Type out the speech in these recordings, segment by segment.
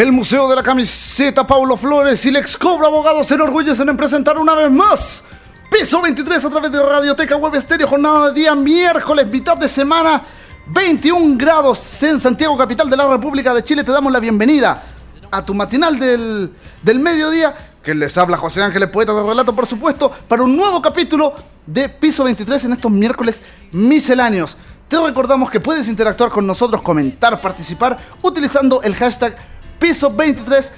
El Museo de la Camiseta Paulo Flores y el ex Cobra Abogados se enorgullecen en presentar una vez más Piso 23 a través de Radioteca Web Estéreo, jornada de día miércoles, mitad de semana, 21 grados en Santiago, capital de la República de Chile. Te damos la bienvenida a tu matinal del, del mediodía, que les habla José Ángeles, poeta de relato, por supuesto, para un nuevo capítulo de Piso 23 en estos miércoles misceláneos. Te recordamos que puedes interactuar con nosotros, comentar, participar, utilizando el hashtag Piso 23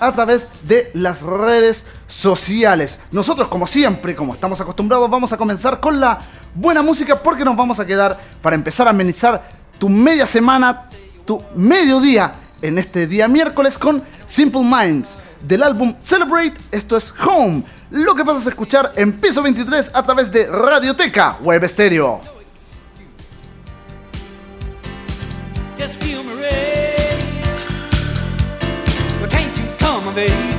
a través de las redes sociales. Nosotros, como siempre, como estamos acostumbrados, vamos a comenzar con la buena música porque nos vamos a quedar para empezar a amenizar tu media semana, tu mediodía en este día miércoles con Simple Minds del álbum Celebrate. Esto es Home. Lo que vas a escuchar en piso 23 a través de Radioteca Web Stereo. baby.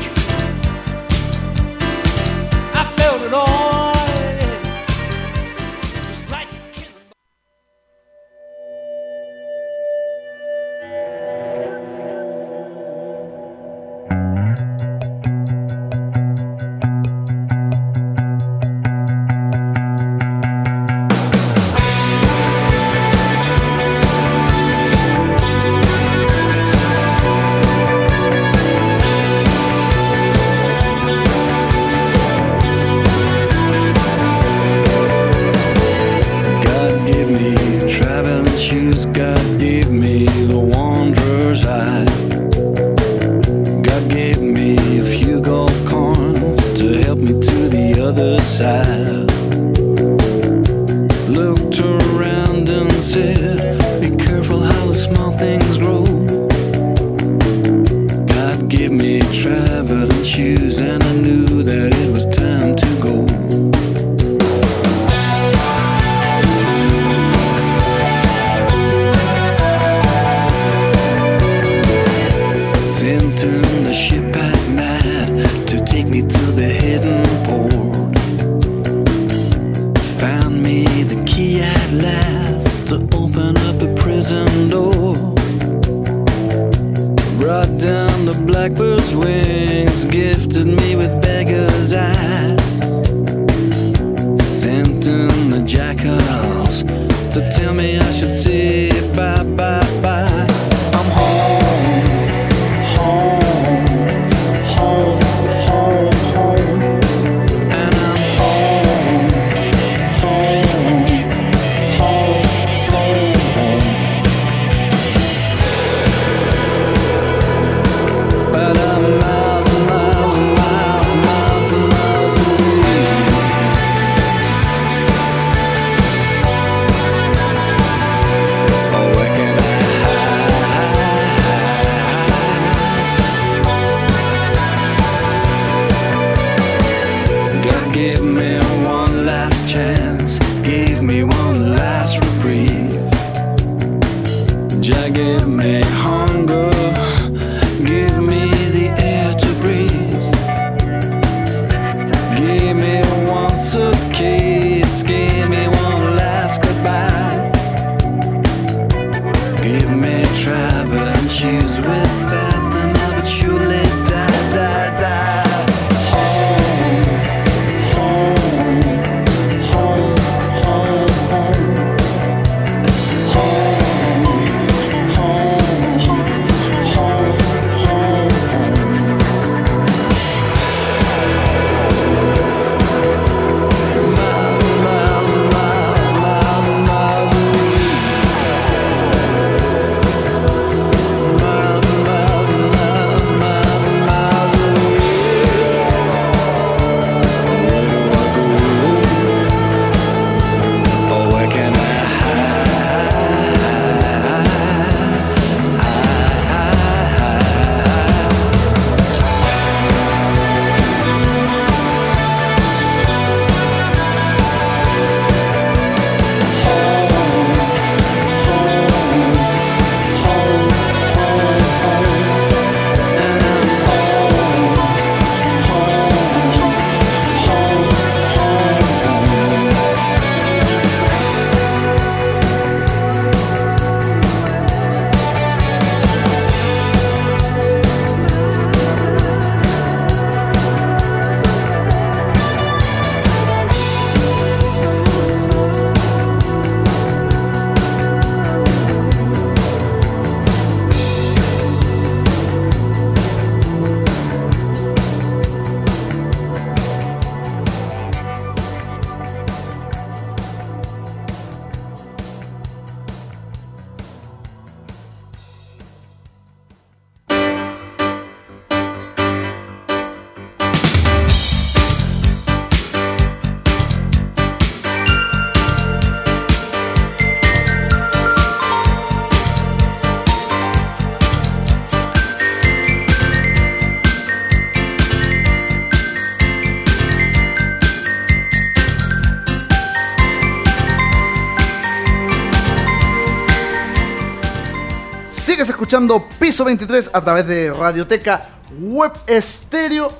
Escuchando Piso 23 a través de Radioteca Web Estéreo.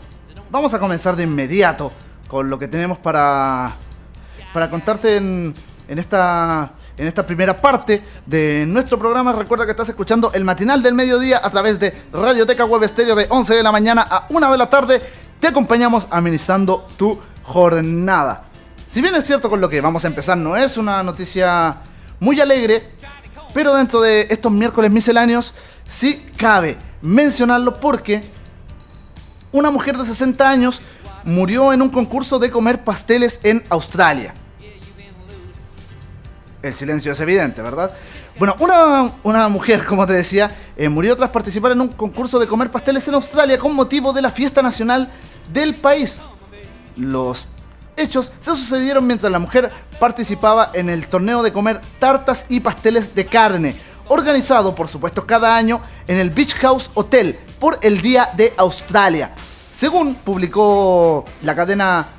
Vamos a comenzar de inmediato con lo que tenemos para, para contarte en, en esta en esta primera parte de nuestro programa. Recuerda que estás escuchando el matinal del mediodía a través de Radioteca Web Estéreo de 11 de la mañana a 1 de la tarde. Te acompañamos amenizando tu jornada. Si bien es cierto con lo que vamos a empezar, no es una noticia muy alegre, pero dentro de estos miércoles misceláneos cabe mencionarlo porque una mujer de 60 años murió en un concurso de comer pasteles en Australia. El silencio es evidente, ¿verdad? Bueno, una, mujer, como te decía, eh, murió tras participar en un concurso de comer pasteles en Australia con motivo de la fiesta nacional del país. Los hechos se sucedieron mientras la mujer participaba en el torneo de comer tartas y pasteles de carne, organizado por supuesto cada año en el Beach House Hotel por el Día de Australia. Según publicó la cadena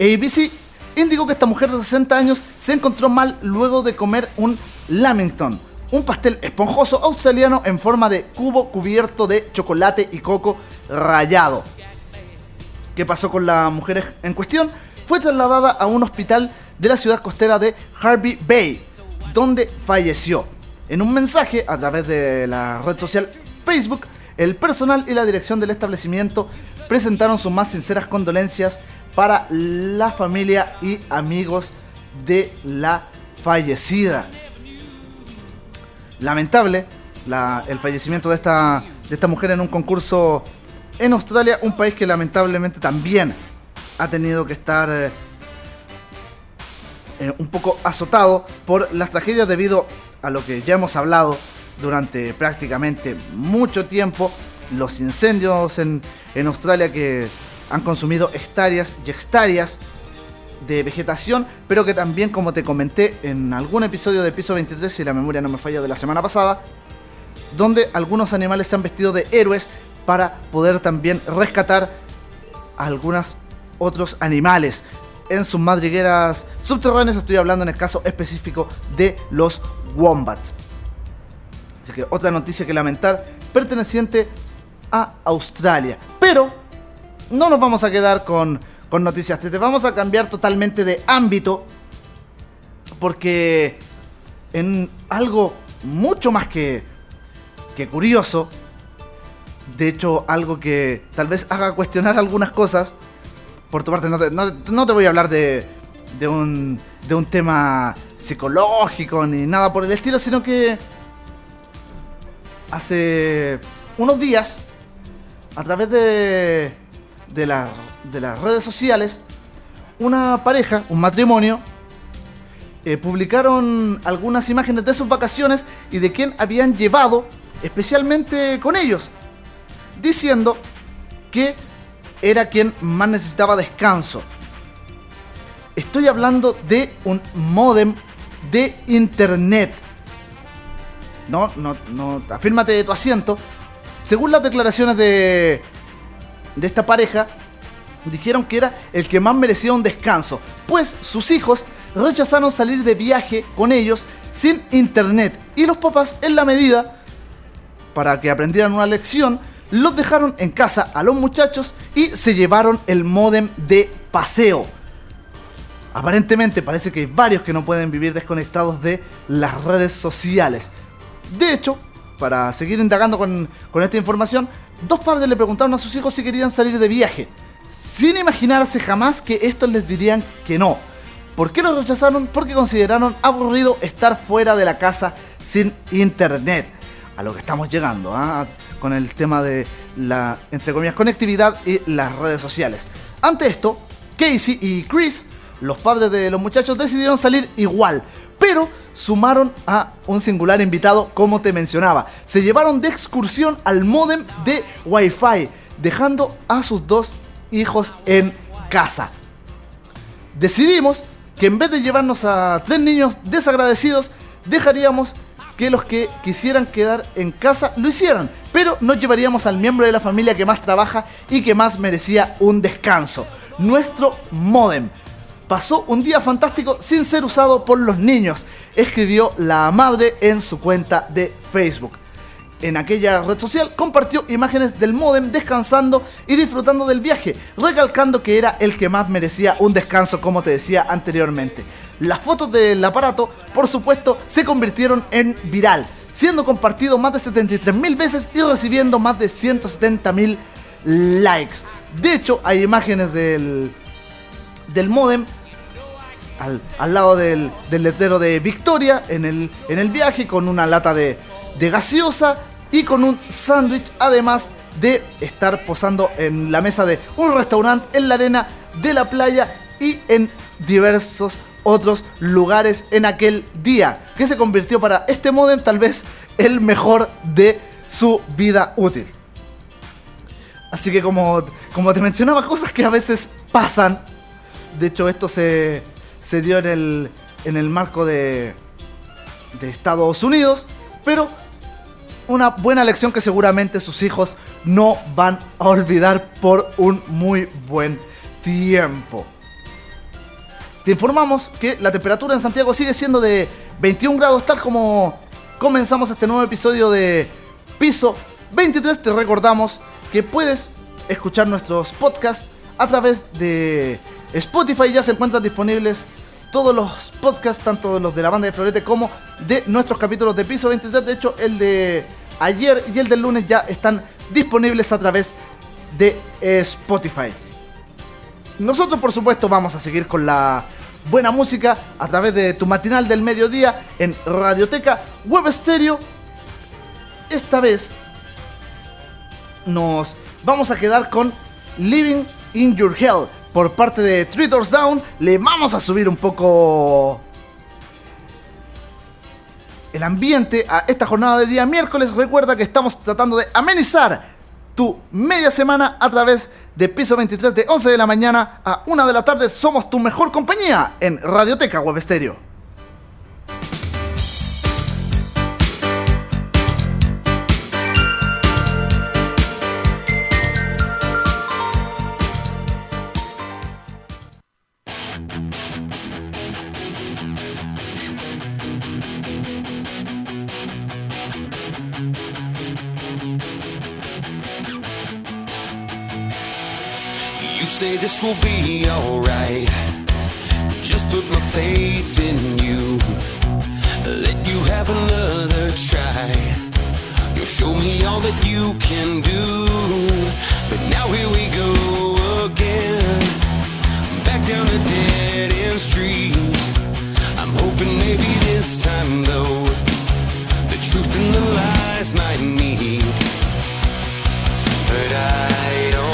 ABC, indicó que esta mujer de 60 años se encontró mal luego de comer un Lamington, un pastel esponjoso australiano en forma de cubo cubierto de chocolate y coco rallado. ¿Qué pasó con la mujer en cuestión? fue trasladada a un hospital de la ciudad costera de Harvey Bay, donde falleció. En un mensaje a través de la red social Facebook, el personal y la dirección del establecimiento presentaron sus más sinceras condolencias para la familia y amigos de la fallecida. Lamentable el fallecimiento de esta, de esta mujer en un concurso en Australia, un país que lamentablemente también ha tenido que estar eh, eh, un poco azotado por las tragedias debido a lo que ya hemos hablado durante prácticamente mucho tiempo, los incendios en, en Australia que han consumido hectáreas y hectáreas de vegetación, pero que también, como te comenté en algún episodio de Piso 23, si la memoria no me falla de la semana pasada, donde algunos animales se han vestido de héroes para poder también rescatar algunas otros animales en sus madrigueras subterráneas. Estoy hablando en el caso específico de los wombats. Así que otra noticia que lamentar perteneciente a Australia. Pero no nos vamos a quedar con, con noticias. Te vamos a cambiar totalmente de ámbito. Porque en algo mucho más que, que curioso. De hecho, algo que tal vez haga cuestionar algunas cosas por tu parte, no te, voy a hablar de, de, un, de un tema psicológico ni nada por el estilo, sino que hace unos días, a través de, de, de las redes sociales, una pareja, un matrimonio, eh, publicaron algunas imágenes de sus vacaciones y de quién habían llevado especialmente con ellos, diciendo que era quien más necesitaba descanso. Estoy hablando de un modem de internet. No, no, no, afírmate de tu asiento. Según las declaraciones de, de esta pareja, dijeron que era el que más merecía un descanso, pues sus hijos rechazaron salir de viaje con ellos sin internet y los papás en la medida para que aprendieran una lección los dejaron en casa a los muchachos y se llevaron el modem de paseo. Aparentemente parece que hay varios que no pueden vivir desconectados de las redes sociales. De hecho, para seguir indagando con, esta información, dos padres le preguntaron a sus hijos si querían salir de viaje, sin imaginarse jamás que estos les dirían que no. ¿Por qué los rechazaron? Porque consideraron aburrido estar fuera de la casa sin internet. A lo que estamos llegando, ¿ah? con el tema de la, entre comillas, conectividad y las redes sociales. Ante esto, Casey y Chris, los padres de los muchachos, decidieron salir igual, pero sumaron a un singular invitado, como te mencionaba. Se llevaron de excursión al modem de Wi-Fi, dejando a sus dos hijos en casa. Decidimos que en vez de llevarnos a tres niños desagradecidos, dejaríamos que los que quisieran quedar en casa lo hicieran, pero nos llevaríamos al miembro de la familia que más trabaja y que más merecía un descanso, nuestro modem. Pasó un día fantástico sin ser usado por los niños, escribió la madre en su cuenta de Facebook. en aquella red social, compartió imágenes del modem descansando y disfrutando del viaje, recalcando que era el que más merecía un descanso, como te decía anteriormente. Las fotos del aparato, por supuesto, se convirtieron en viral, siendo compartido más de 73.000 veces y recibiendo más de 170.000 likes. De hecho, hay imágenes del, del modem al, lado del, letrero de Victoria en el, en el viaje con una lata de, de gaseosa y con un sándwich, además de estar posando en la mesa de un restaurante en la arena de la playa y en diversos otros lugares en aquel día, que se convirtió para este modem tal vez el mejor de su vida útil. Así que como, como te mencionaba, cosas que a veces pasan. De hecho, esto se, se dio en el, en el marco de, de Estados Unidos. Pero una buena lección que seguramente sus hijos no van a olvidar por un muy buen tiempo. Te informamos que la temperatura en Santiago sigue siendo de 21 grados, tal como comenzamos este nuevo episodio de Piso 23. Te recordamos que puedes escuchar nuestros podcasts a través de Spotify. Ya se encuentran disponibles todos los podcasts, tanto los de la banda de Florete como de nuestros capítulos de Piso 23. De hecho, el de ayer y el del lunes ya están disponibles a través de Spotify. Nosotros, por supuesto, vamos a seguir con la buena música a través de tu matinal del mediodía en Radioteca Web Stereo. Esta vez nos vamos a quedar con Living in Your Hell por parte de Three Down. Le vamos a subir un poco el ambiente a esta jornada de día miércoles. Recuerda que estamos tratando de amenizar tu media semana a través de piso 23 de 11 de la mañana a 1 de la tarde. Somos tu mejor compañía en Radioteca Web Stereo. This will be alright. Just put my faith in you. Let you have another try. You'll show me all that you can do. But now here we go again. Back down a dead end street. I'm hoping maybe this time though, the truth and the lies might meet. But I don't.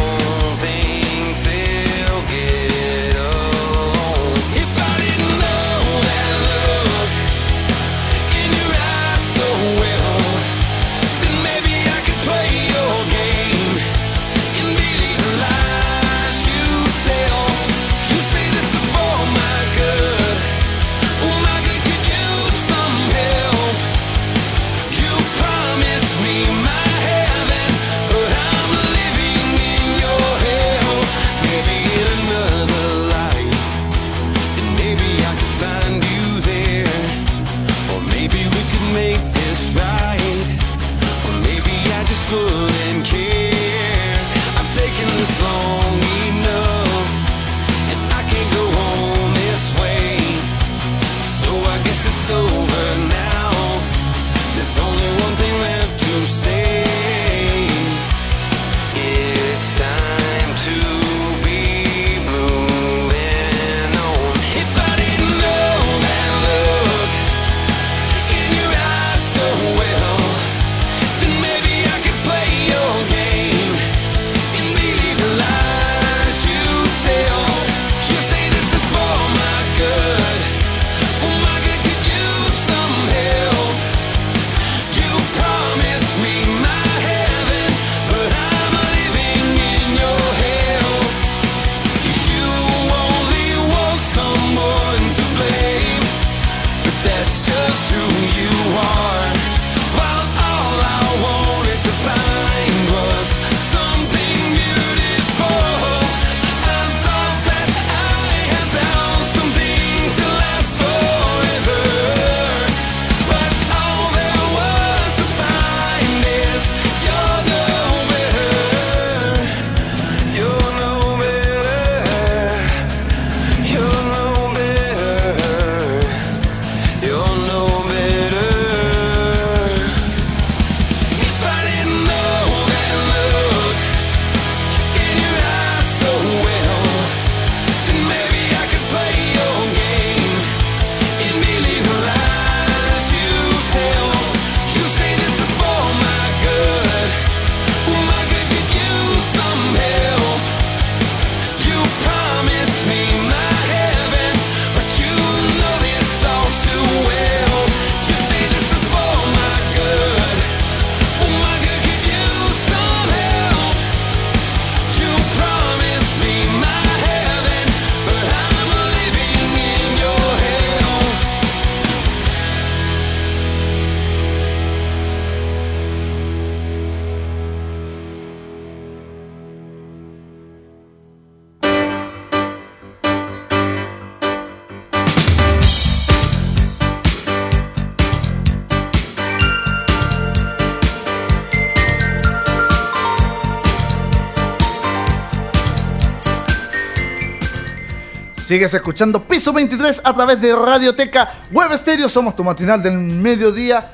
Sigues escuchando Piso 23 a través de Radioteca Web Stereo. Somos tu matinal del mediodía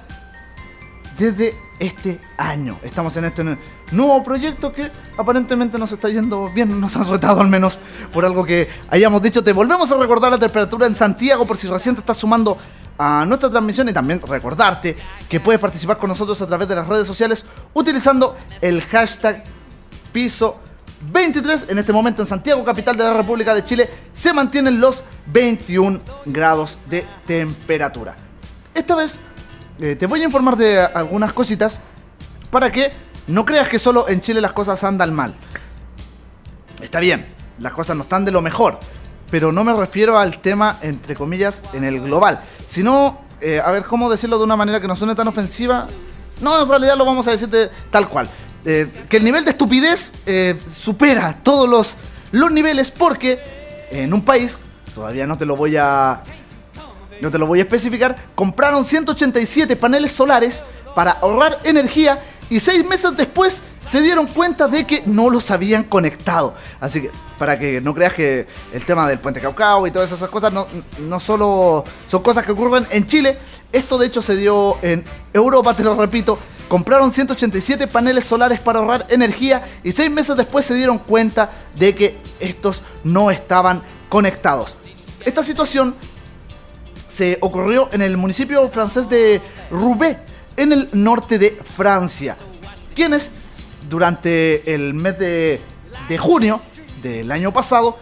desde este año. Estamos en este nuevo proyecto que aparentemente nos está yendo bien, nos han retado al menos por algo que hayamos dicho. Te volvemos a recordar la temperatura en Santiago por si recién te estás sumando a nuestra transmisión y también recordarte que puedes participar con nosotros a través de las redes sociales utilizando el hashtag piso 23. En este momento en Santiago, capital de la República de Chile, se mantienen los 21 grados de temperatura. Esta vez eh, te voy a informar de algunas cositas para que no creas que solo en Chile las cosas andan mal. Está bien, las cosas no están de lo mejor, pero no me refiero al tema, entre comillas, en el global, sino, eh, a ver, ¿cómo decirlo de una manera que no suene tan ofensiva? No, en realidad lo vamos a decir tal cual. Eh, que el nivel de estupidez supera todos los, los niveles porque en un país, todavía no te lo voy a no te lo voy a especificar, compraron 187 paneles solares para ahorrar energía y seis meses después se dieron cuenta de que no los habían conectado. Así que, para que no creas que el tema del puente Caucao y todas esas cosas no, solo son cosas que ocurren en Chile, esto de hecho se dio en Europa, te lo repito. Compraron 187 paneles solares para ahorrar energía y seis meses después se dieron cuenta de que estos no estaban conectados. Esta situación se ocurrió en el municipio francés de Roubaix, en el norte de Francia, quienes durante el mes de, junio del año pasado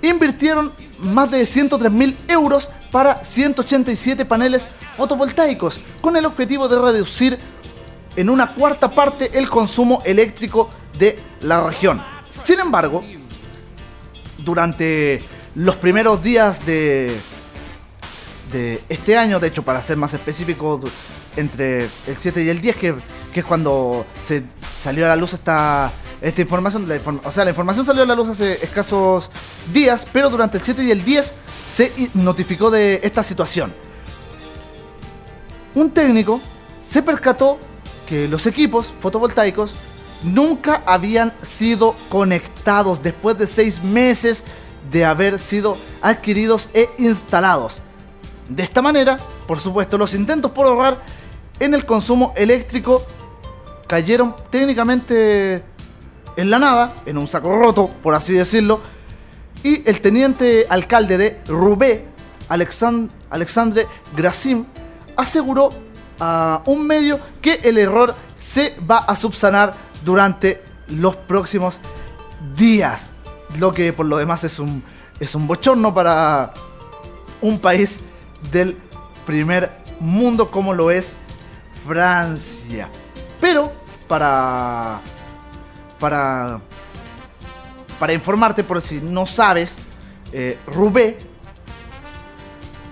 invirtieron más de 103 mil euros para 187 paneles fotovoltaicos, con el objetivo de reducir en una cuarta parte el consumo eléctrico de la región. Sin embargo, durante los primeros días de, de este año, de hecho para ser más específico, entre el 7 y el 10, que, es cuando se salió a la luz esta, esta información. o sea, la información salió a la luz hace escasos días, pero durante el 7 y el 10 se notificó de esta situación. Un técnico se percató que los equipos fotovoltaicos nunca habían sido conectados después de seis meses de haber sido adquiridos e instalados. De esta manera, por supuesto, los intentos por ahorrar en el consumo eléctrico cayeron técnicamente en la nada, en un saco roto, por así decirlo, y el teniente alcalde de Roubaix, Alexandre Grasim, aseguró a un medio que el error se va a subsanar durante los próximos días. Lo que por lo demás es un, es un bochorno para un país del primer mundo como lo es Francia. Pero para para para informarte por si no sabes, eh, Roubaix,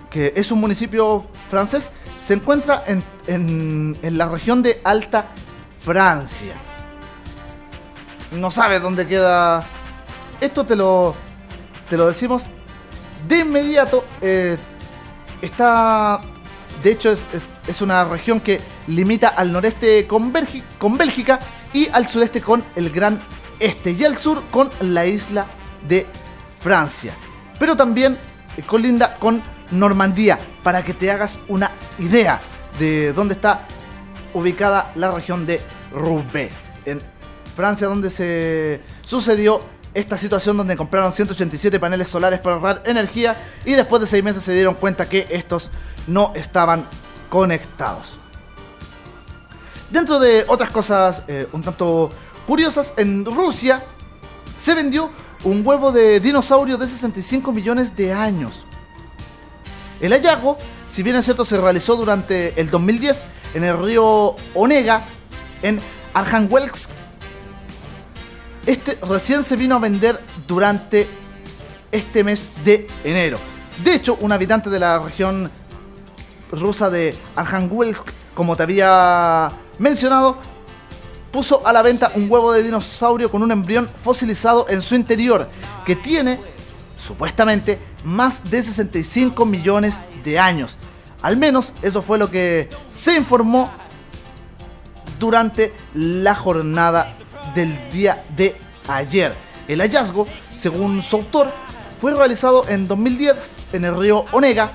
que es un municipio francés, se encuentra en, en, en la región de Alta Francia. No sabes dónde queda. Esto te lo, te lo decimos de inmediato. Eh, está, de hecho, es, una región que limita al noreste con, con Bélgica y al sureste con el Gran Este y al sur con la isla de Francia. Pero también eh, colinda con Normandía, para que te hagas una idea de dónde está ubicada la región de Roubaix, en Francia, donde se sucedió esta situación donde compraron 187 paneles solares para ahorrar energía y después de 6 meses se dieron cuenta que estos no estaban conectados. Dentro de otras cosas eh, un tanto curiosas, en Rusia se vendió un huevo de dinosaurio de 65 millones de años. El hallazgo, si bien es cierto, se realizó durante el 2010 en el río Onega, en Arhangelsk, este recién se vino a vender durante este mes de enero. De hecho, un habitante de la región rusa de Arhangelsk, como te había mencionado, puso a la venta un huevo de dinosaurio con un embrión fosilizado en su interior, que tiene, supuestamente, más de 65 millones de años. Al menos eso fue lo que se informó durante la jornada del día de ayer. El hallazgo, según su autor, fue realizado en 2010 en el río Onega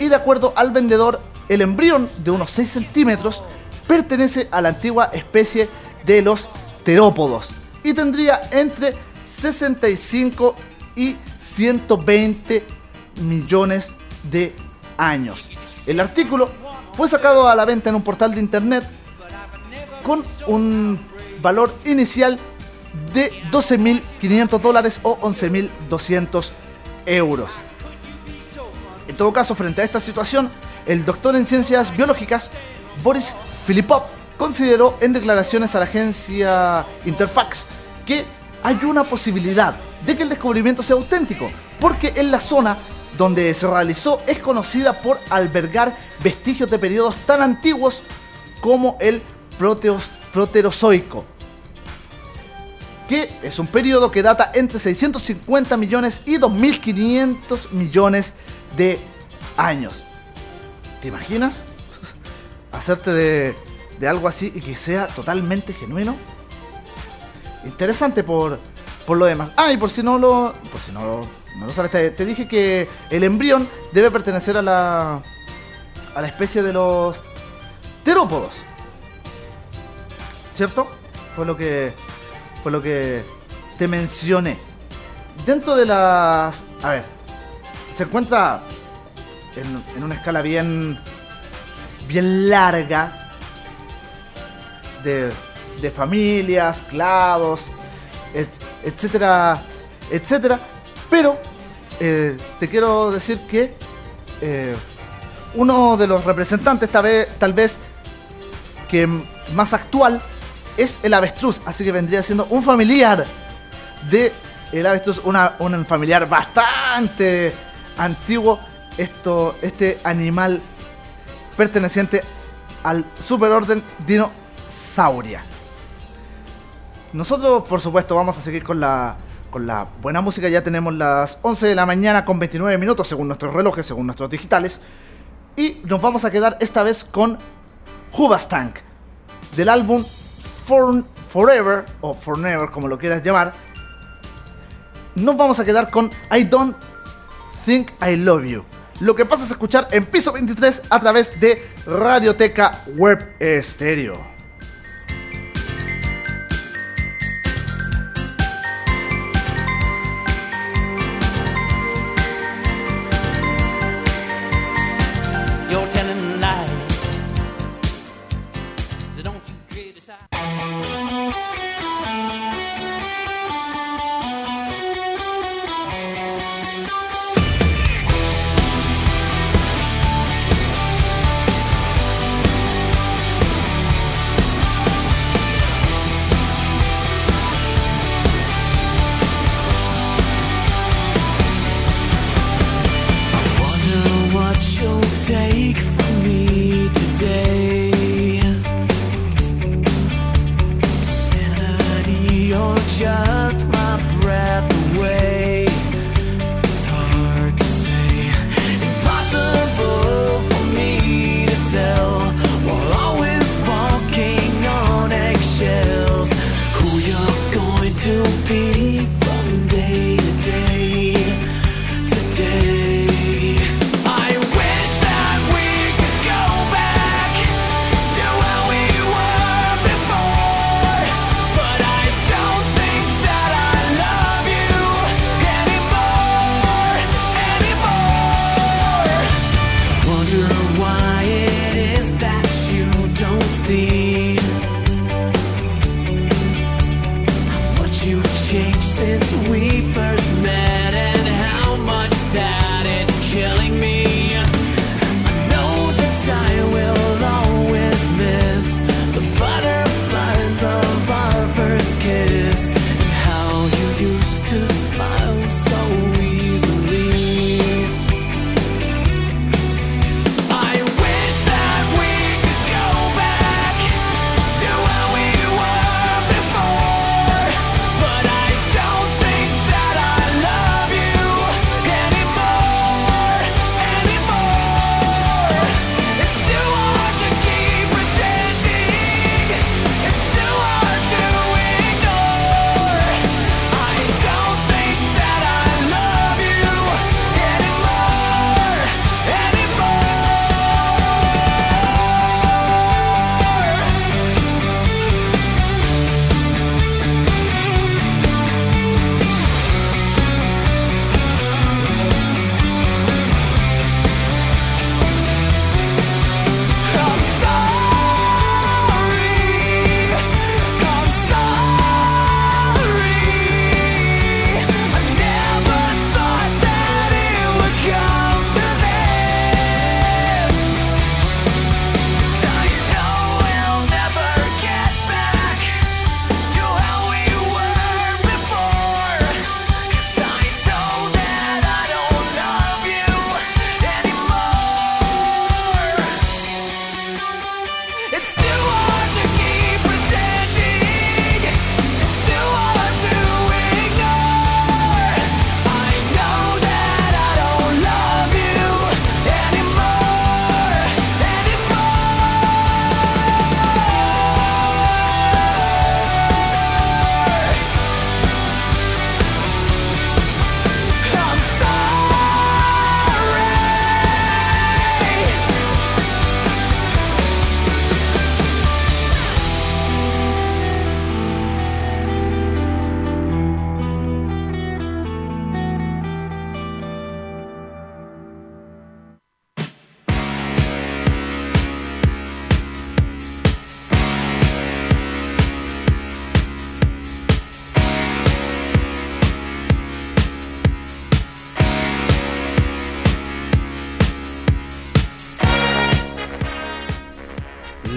y de acuerdo al vendedor, el embrión de unos 6 centímetros pertenece a la antigua especie de los terópodos y tendría entre 65 y 120 millones de años. El artículo fue sacado a la venta en un portal de internet con un valor inicial de 12.500 dólares o 11.200 euros. En todo caso, frente a esta situación, el doctor en ciencias biológicas, Boris Filipov, consideró en declaraciones a la agencia Interfax que hay una posibilidad de que el descubrimiento sea auténtico, porque en la zona donde se realizó es conocida por albergar vestigios de periodos tan antiguos como el proteos, proterozoico, que es un periodo que data entre 650 millones y 2500 millones de años. ¿Te imaginas? Hacerte de, de algo así y que sea totalmente genuino. Interesante por, por lo demás. Ah, y por si no lo, por si no, no lo sabes, te, te dije que el embrión debe pertenecer a la, a la especie de los terópodos. ¿Cierto? Fue lo que, fue lo que te mencioné. Dentro de las, a ver, se encuentra en, una escala bien, bien larga de, familias, clados, et- etcétera, etcétera. Pero eh, te quiero decir que eh, uno de los representantes, tal vez, tal vez que más actual, es el avestruz. Así que vendría siendo un familiar de el avestruz, una, un familiar bastante antiguo. Esto, este animal perteneciente al superorden Dinosauria. Nosotros, por supuesto, vamos a seguir con la, con la buena música. Ya tenemos las 11 de la mañana con 29 minutos, según nuestros relojes, según nuestros digitales. Y nos vamos a quedar esta vez con Hubastank, del álbum For- Forever, o Forever, como lo quieras llamar. Nos vamos a quedar con I Don't Think I Love You. Lo que pasa es escuchar en piso 23 a través de Radioteca Web Estéreo.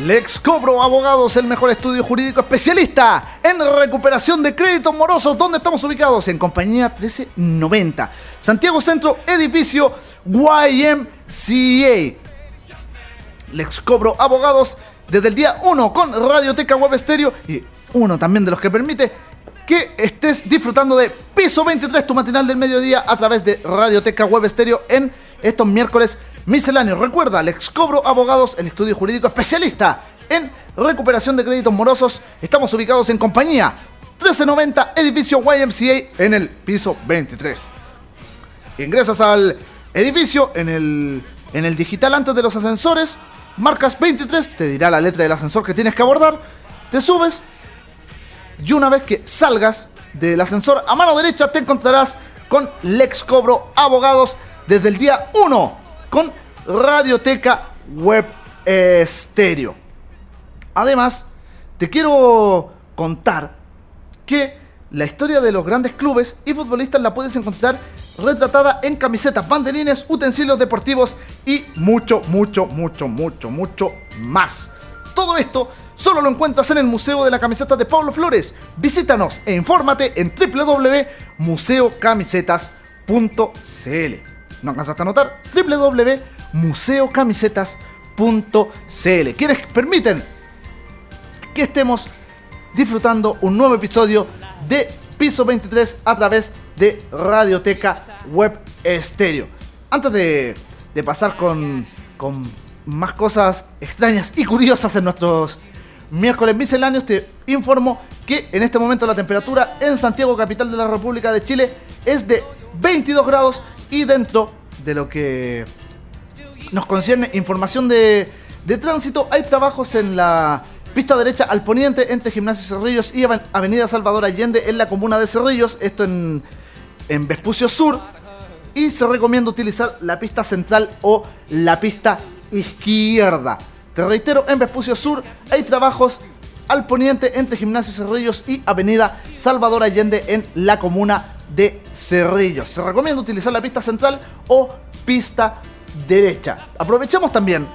Lex Cobro Abogados, el mejor estudio jurídico especialista en recuperación de créditos morosos. ¿Dónde estamos ubicados? En compañía 1390. Santiago Centro, edificio YMCA. Lex Cobro Abogados desde el día 1 con Radioteca Web Stereo y uno también de los que permite que estés disfrutando de Piso 23, tu matinal del mediodía a través de Radioteca Web Stereo en estos miércoles misceláneos. Recuerda, Lex Cobro Abogados, el estudio jurídico especialista en recuperación de créditos morosos. Estamos ubicados en compañía 1390, edificio YMCA en el piso 23. Ingresas al edificio en el, en el digital antes de los ascensores, marcas 23, te dirá la letra del ascensor que tienes que abordar, te subes y una vez que salgas del ascensor a mano derecha te encontrarás con Lex Cobro Abogados desde el día 1 con Radioteca Web Estéreo. Además, te quiero contar que la historia de los grandes clubes y futbolistas la puedes encontrar retratada en camisetas, banderines, utensilios deportivos y mucho, mucho, mucho, mucho, mucho más. Todo esto solo lo encuentras en el Museo de la Camiseta de Pablo Flores. Visítanos e infórmate en www.museocamisetas.cl. ¿No alcanzaste a anotar? www.museocamisetas.cl. Quienes permiten que estemos disfrutando un nuevo episodio de Piso 23 a través de Radioteca Web Estéreo. Antes de, de pasar con, con más cosas extrañas y curiosas en nuestros miércoles misceláneos, te informo que en este momento la temperatura en Santiago, capital de la República de Chile, es de 22 grados y dentro de lo que nos concierne información de, tránsito, hay trabajos en la pista derecha al poniente entre Gimnasio Cerrillos y Aven- Avenida Salvador Allende en la comuna de Cerrillos, esto en, en Vespucio Sur. Y se recomienda utilizar la pista central o la pista izquierda. Te reitero, en Vespucio Sur hay trabajos al poniente entre Gimnasio Cerrillos y Avenida Salvador Allende en la comuna de Cerrillos. Se recomienda utilizar la pista central o pista derecha. Aprovechamos también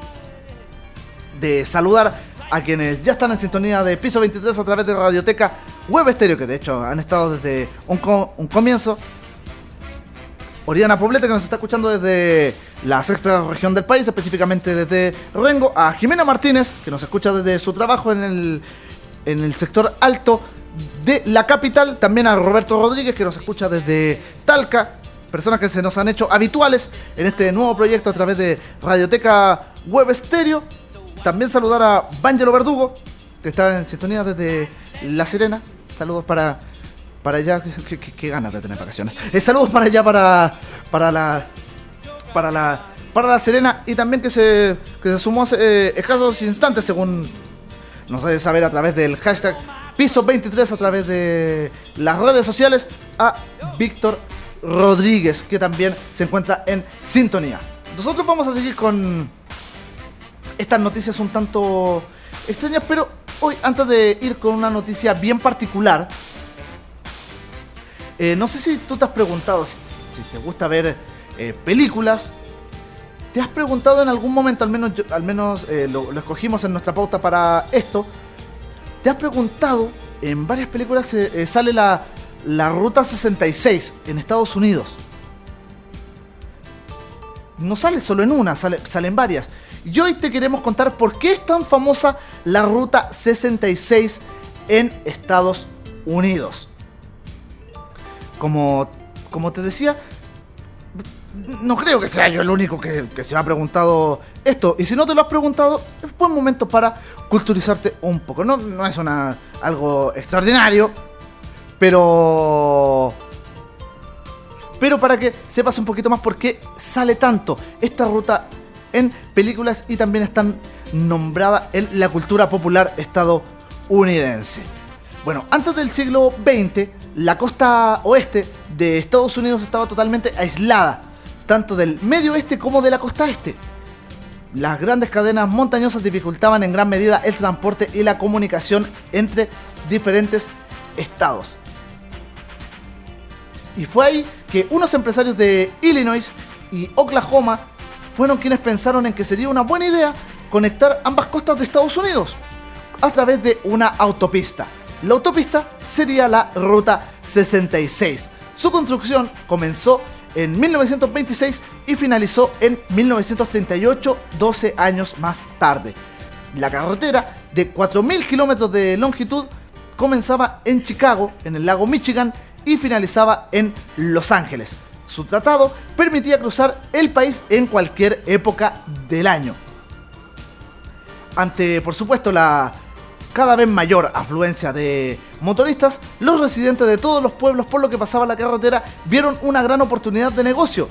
de saludar a quienes ya están en sintonía de Piso 23 a través de Radioteca Web Estéreo, que de hecho han estado desde un, un comienzo. Oriana Poblete, que nos está escuchando desde la sexta región del país, específicamente desde Rengo. A Jimena Martínez, que nos escucha desde su trabajo en el, en el sector alto de la capital. También a Roberto Rodríguez, que nos escucha desde Talca. Personas que se nos han hecho habituales en este nuevo proyecto a través de Radioteca Web Estéreo. También saludar a Vangelo Verdugo, que está en sintonía desde La Serena. Saludos para, para allá. Qué, ganas de tener vacaciones. Eh, saludos para allá, para, para la. Para la. Para la Serena y también que se, que se sumó eh, escasos instantes, según nos hace saber a través del hashtag Piso23, a través de las redes sociales, a Víctor Rodríguez, que también se encuentra en sintonía. Nosotros vamos a seguir con estas noticias un tanto extrañas, pero hoy, antes de ir con una noticia bien particular, eh, no sé si tú te has preguntado si, te gusta ver eh, películas. ¿Te has preguntado en algún momento, al menos, al menos eh, lo escogimos en nuestra pauta para esto? ¿Te has preguntado, en varias películas eh, sale la, la Ruta 66 en Estados Unidos? No sale solo en una, sale, salen varias. Y hoy te queremos contar por qué es tan famosa la Ruta 66 en Estados Unidos. Como, como te decía, no creo que sea yo el único que, se me ha preguntado esto. Y si no te lo has preguntado, es buen momento para culturizarte un poco. No, no es una, algo extraordinario, pero... Pero para que sepas un poquito más por qué sale tanto esta ruta en películas y también están nombrada en la cultura popular estadounidense. Bueno, antes del siglo XX, la costa oeste de Estados Unidos estaba totalmente aislada, tanto del medio oeste como de la costa este. Las grandes cadenas montañosas dificultaban en gran medida el transporte y la comunicación entre diferentes estados. Y fue ahí que unos empresarios de Illinois y Oklahoma fueron quienes pensaron en que sería una buena idea conectar ambas costas de Estados Unidos a través de una autopista. La autopista sería la Ruta 66. Su construcción comenzó en 1926 y finalizó en 1938, 12 años más tarde. La carretera de 4.000 kilómetros de longitud comenzaba en Chicago, en el lago Michigan, y finalizaba en Los Ángeles. Su tratado permitía cruzar el país en cualquier época del año. Ante, por supuesto, la cada vez mayor afluencia de motoristas, los residentes de todos los pueblos por lo que pasaba la carretera vieron una gran oportunidad de negocio.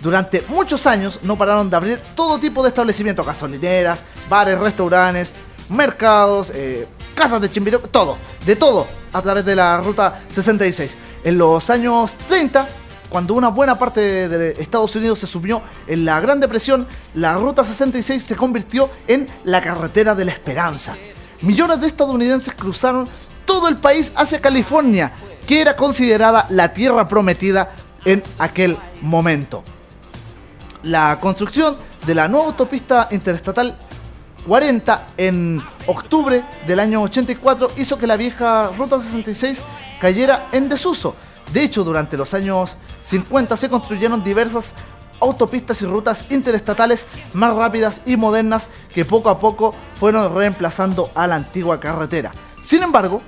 Durante muchos años no pararon de abrir todo tipo de establecimientos, gasolineras, bares, restaurantes, mercados, eh, casas de chimbiro, todo, de todo, a través de la ruta 66. En los años 30, cuando una buena parte de Estados Unidos se subió en la Gran Depresión, la ruta 66 se convirtió en la carretera de la esperanza millones de estadounidenses cruzaron todo el país hacia California, que era considerada la tierra prometida en aquel momento. La construcción de la nueva autopista interestatal 40 en octubre del año 84 hizo que la vieja Ruta 66 cayera en desuso. De hecho, durante los años 50 se construyeron diversas autopistas y rutas interestatales más rápidas y modernas que poco a poco fueron reemplazando a la antigua carretera. Sin embargo,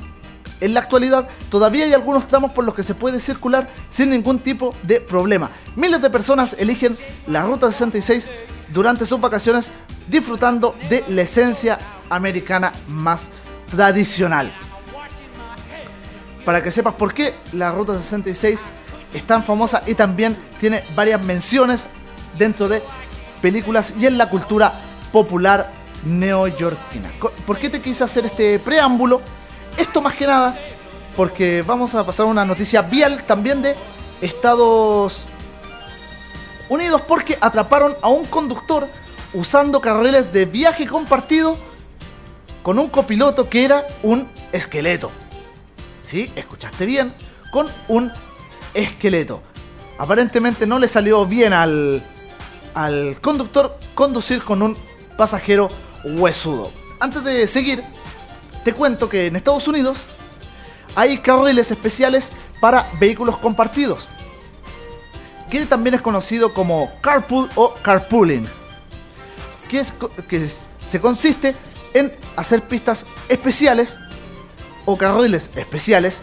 en la actualidad todavía hay algunos tramos por los que se puede circular sin ningún tipo de problema. Miles de personas eligen la Ruta 66 durante sus vacaciones disfrutando de la esencia americana más tradicional. Para que sepas por qué la Ruta 66 es tan famosa y también tiene varias menciones dentro de películas y en la cultura popular neoyorquina. ¿Por qué te quise hacer este preámbulo? Esto más que nada porque vamos a pasar una noticia vial también de Estados Unidos porque atraparon a un conductor usando carriles de viaje compartido con un copiloto que era un esqueleto. ¿Sí? Escuchaste bien, con un esqueleto. Aparentemente no le salió bien al, al conductor conducir con un pasajero huesudo. Antes de seguir, te cuento que en Estados Unidos hay carriles especiales para vehículos compartidos, que también es conocido como carpool o carpooling, que, es, que se consiste en hacer pistas especiales o carriles especiales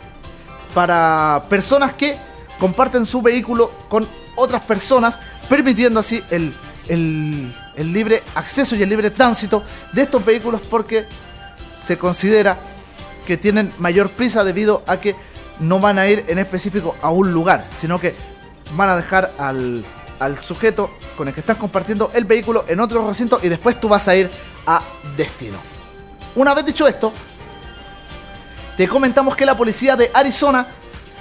para personas que comparten su vehículo con otras personas, permitiendo así el, el, libre acceso y el libre tránsito de estos vehículos porque se considera que tienen mayor prisa debido a que no van a ir en específico a un lugar, sino que van a dejar al, al sujeto con el que estás compartiendo el vehículo en otro recinto y después tú vas a ir a destino. Una vez dicho esto, te comentamos que la policía de Arizona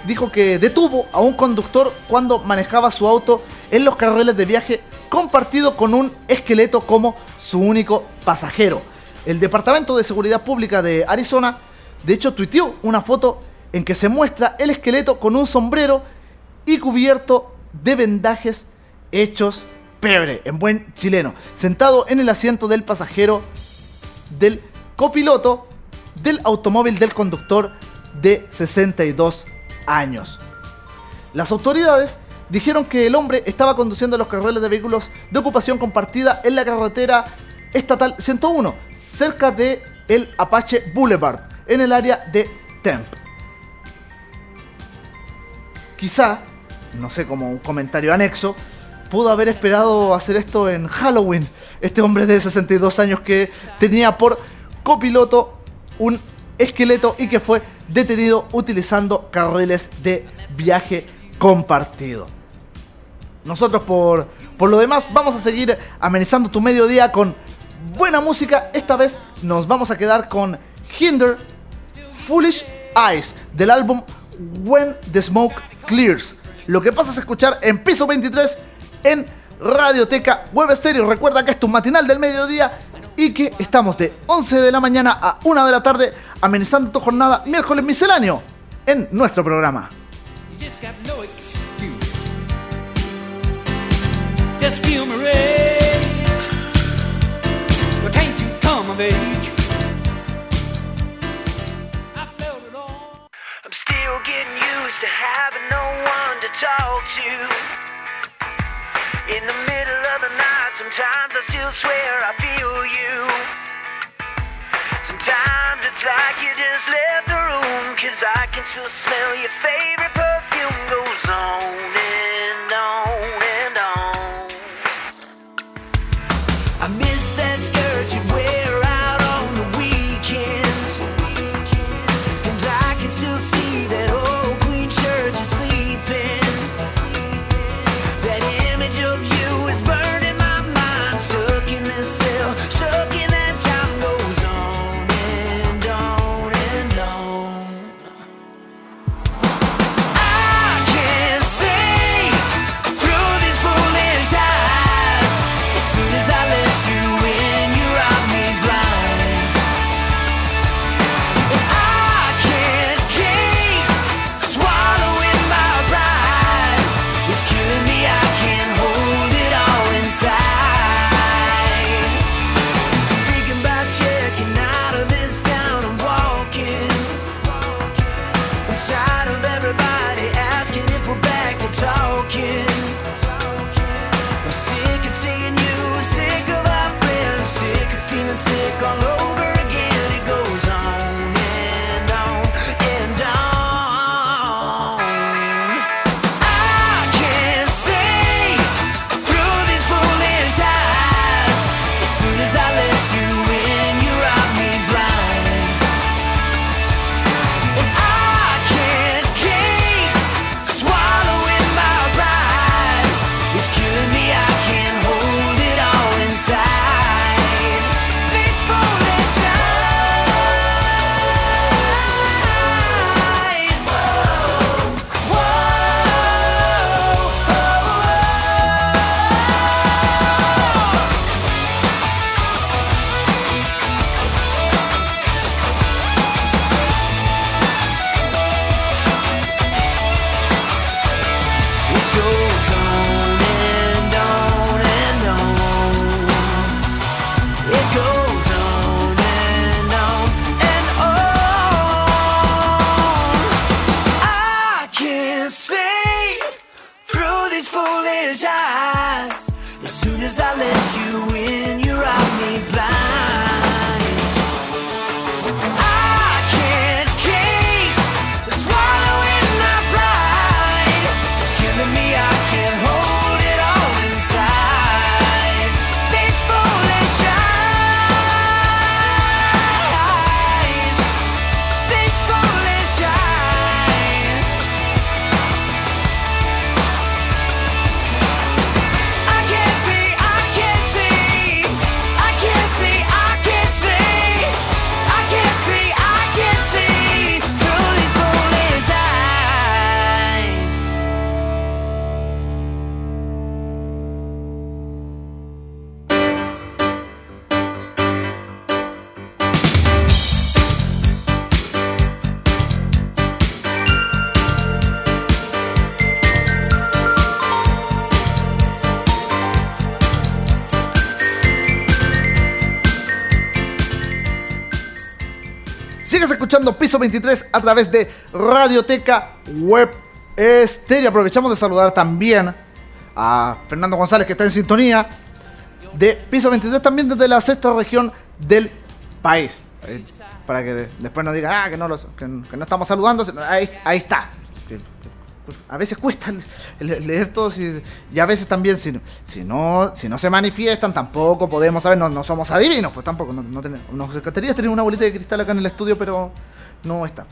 dijo que detuvo a un conductor cuando manejaba su auto en los carriles de viaje compartido con un esqueleto como su único pasajero. El Departamento de Seguridad Pública de Arizona, de hecho, tuiteó una foto en que se muestra el esqueleto con un sombrero y cubierto de vendajes hechos pebre, en buen chileno, sentado en el asiento del pasajero del copiloto del automóvil del conductor de 62 años. Las autoridades dijeron que el hombre estaba conduciendo los carriles de vehículos de ocupación compartida en la carretera estatal 101, cerca de el Apache Boulevard, en el área de Temp. Quizá, no sé, como un comentario anexo, pudo haber esperado hacer esto en Halloween. Este hombre de 62 años que tenía por copiloto un esqueleto y que fue detenido utilizando carriles de viaje compartido. Nosotros por, por lo demás vamos a seguir amenizando tu mediodía con buena música. Esta vez nos vamos a quedar con Hinder Foolish Eyes del álbum When the Smoke Clears. Lo que pasa es escuchar en piso 23 en Radioteca Web Stereo. Recuerda que es tu matinal del mediodía y que estamos de 11 de la mañana a 1 de la tarde amenizando tu jornada miércoles misceláneo en nuestro programa. I'm still getting used to having no one to talk to. In the middle of the night, sometimes I still swear I feel you. Sometimes it's like you just left the room, cause I can still smell your favorite perfume goes on Piso 23 a través de Radioteca Web Estéreo. Aprovechamos de saludar también a Fernando González que está en sintonía de Piso 23 también desde la sexta región del país. Eh, Para que de- después no digan ah, que, no que, no estamos saludando. Ahí, ahí está. A veces cuesta le- leer todos y, y a veces también si, si, no, si no se manifiestan tampoco podemos saber, no, no somos adivinos, pues tampoco, no tenemos, nos encantaría tener una bolita de cristal acá en el estudio, pero no está.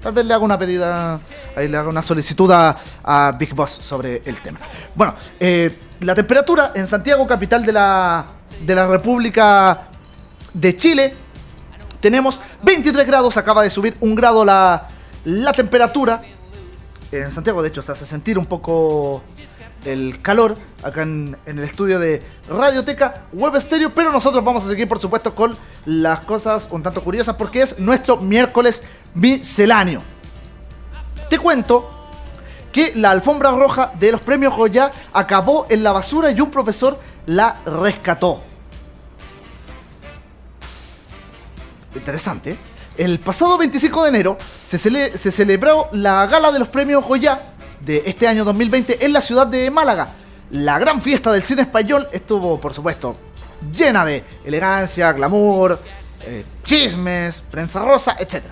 Tal vez le haga una pedida, ahí le haga una solicitud a, Big Boss sobre el tema. Bueno, eh, la temperatura en Santiago, capital de la, de la República de Chile, tenemos 23 grados, acaba de subir un grado la, la temperatura. En Santiago, de hecho, se hace sentir un poco el calor acá en, el estudio de Radioteca Web Stereo, pero nosotros vamos a seguir, por supuesto, con las cosas un tanto curiosas porque es nuestro miércoles misceláneo. Te cuento que la alfombra roja de los premios Goya acabó en la basura y un profesor la rescató. interesante. El pasado 25 de enero se, cele- se celebró la gala de los premios Goya de este año 2020 en la ciudad de Málaga. La gran fiesta del cine español estuvo, por supuesto, llena de elegancia, glamour, eh, chismes, prensa rosa, etc.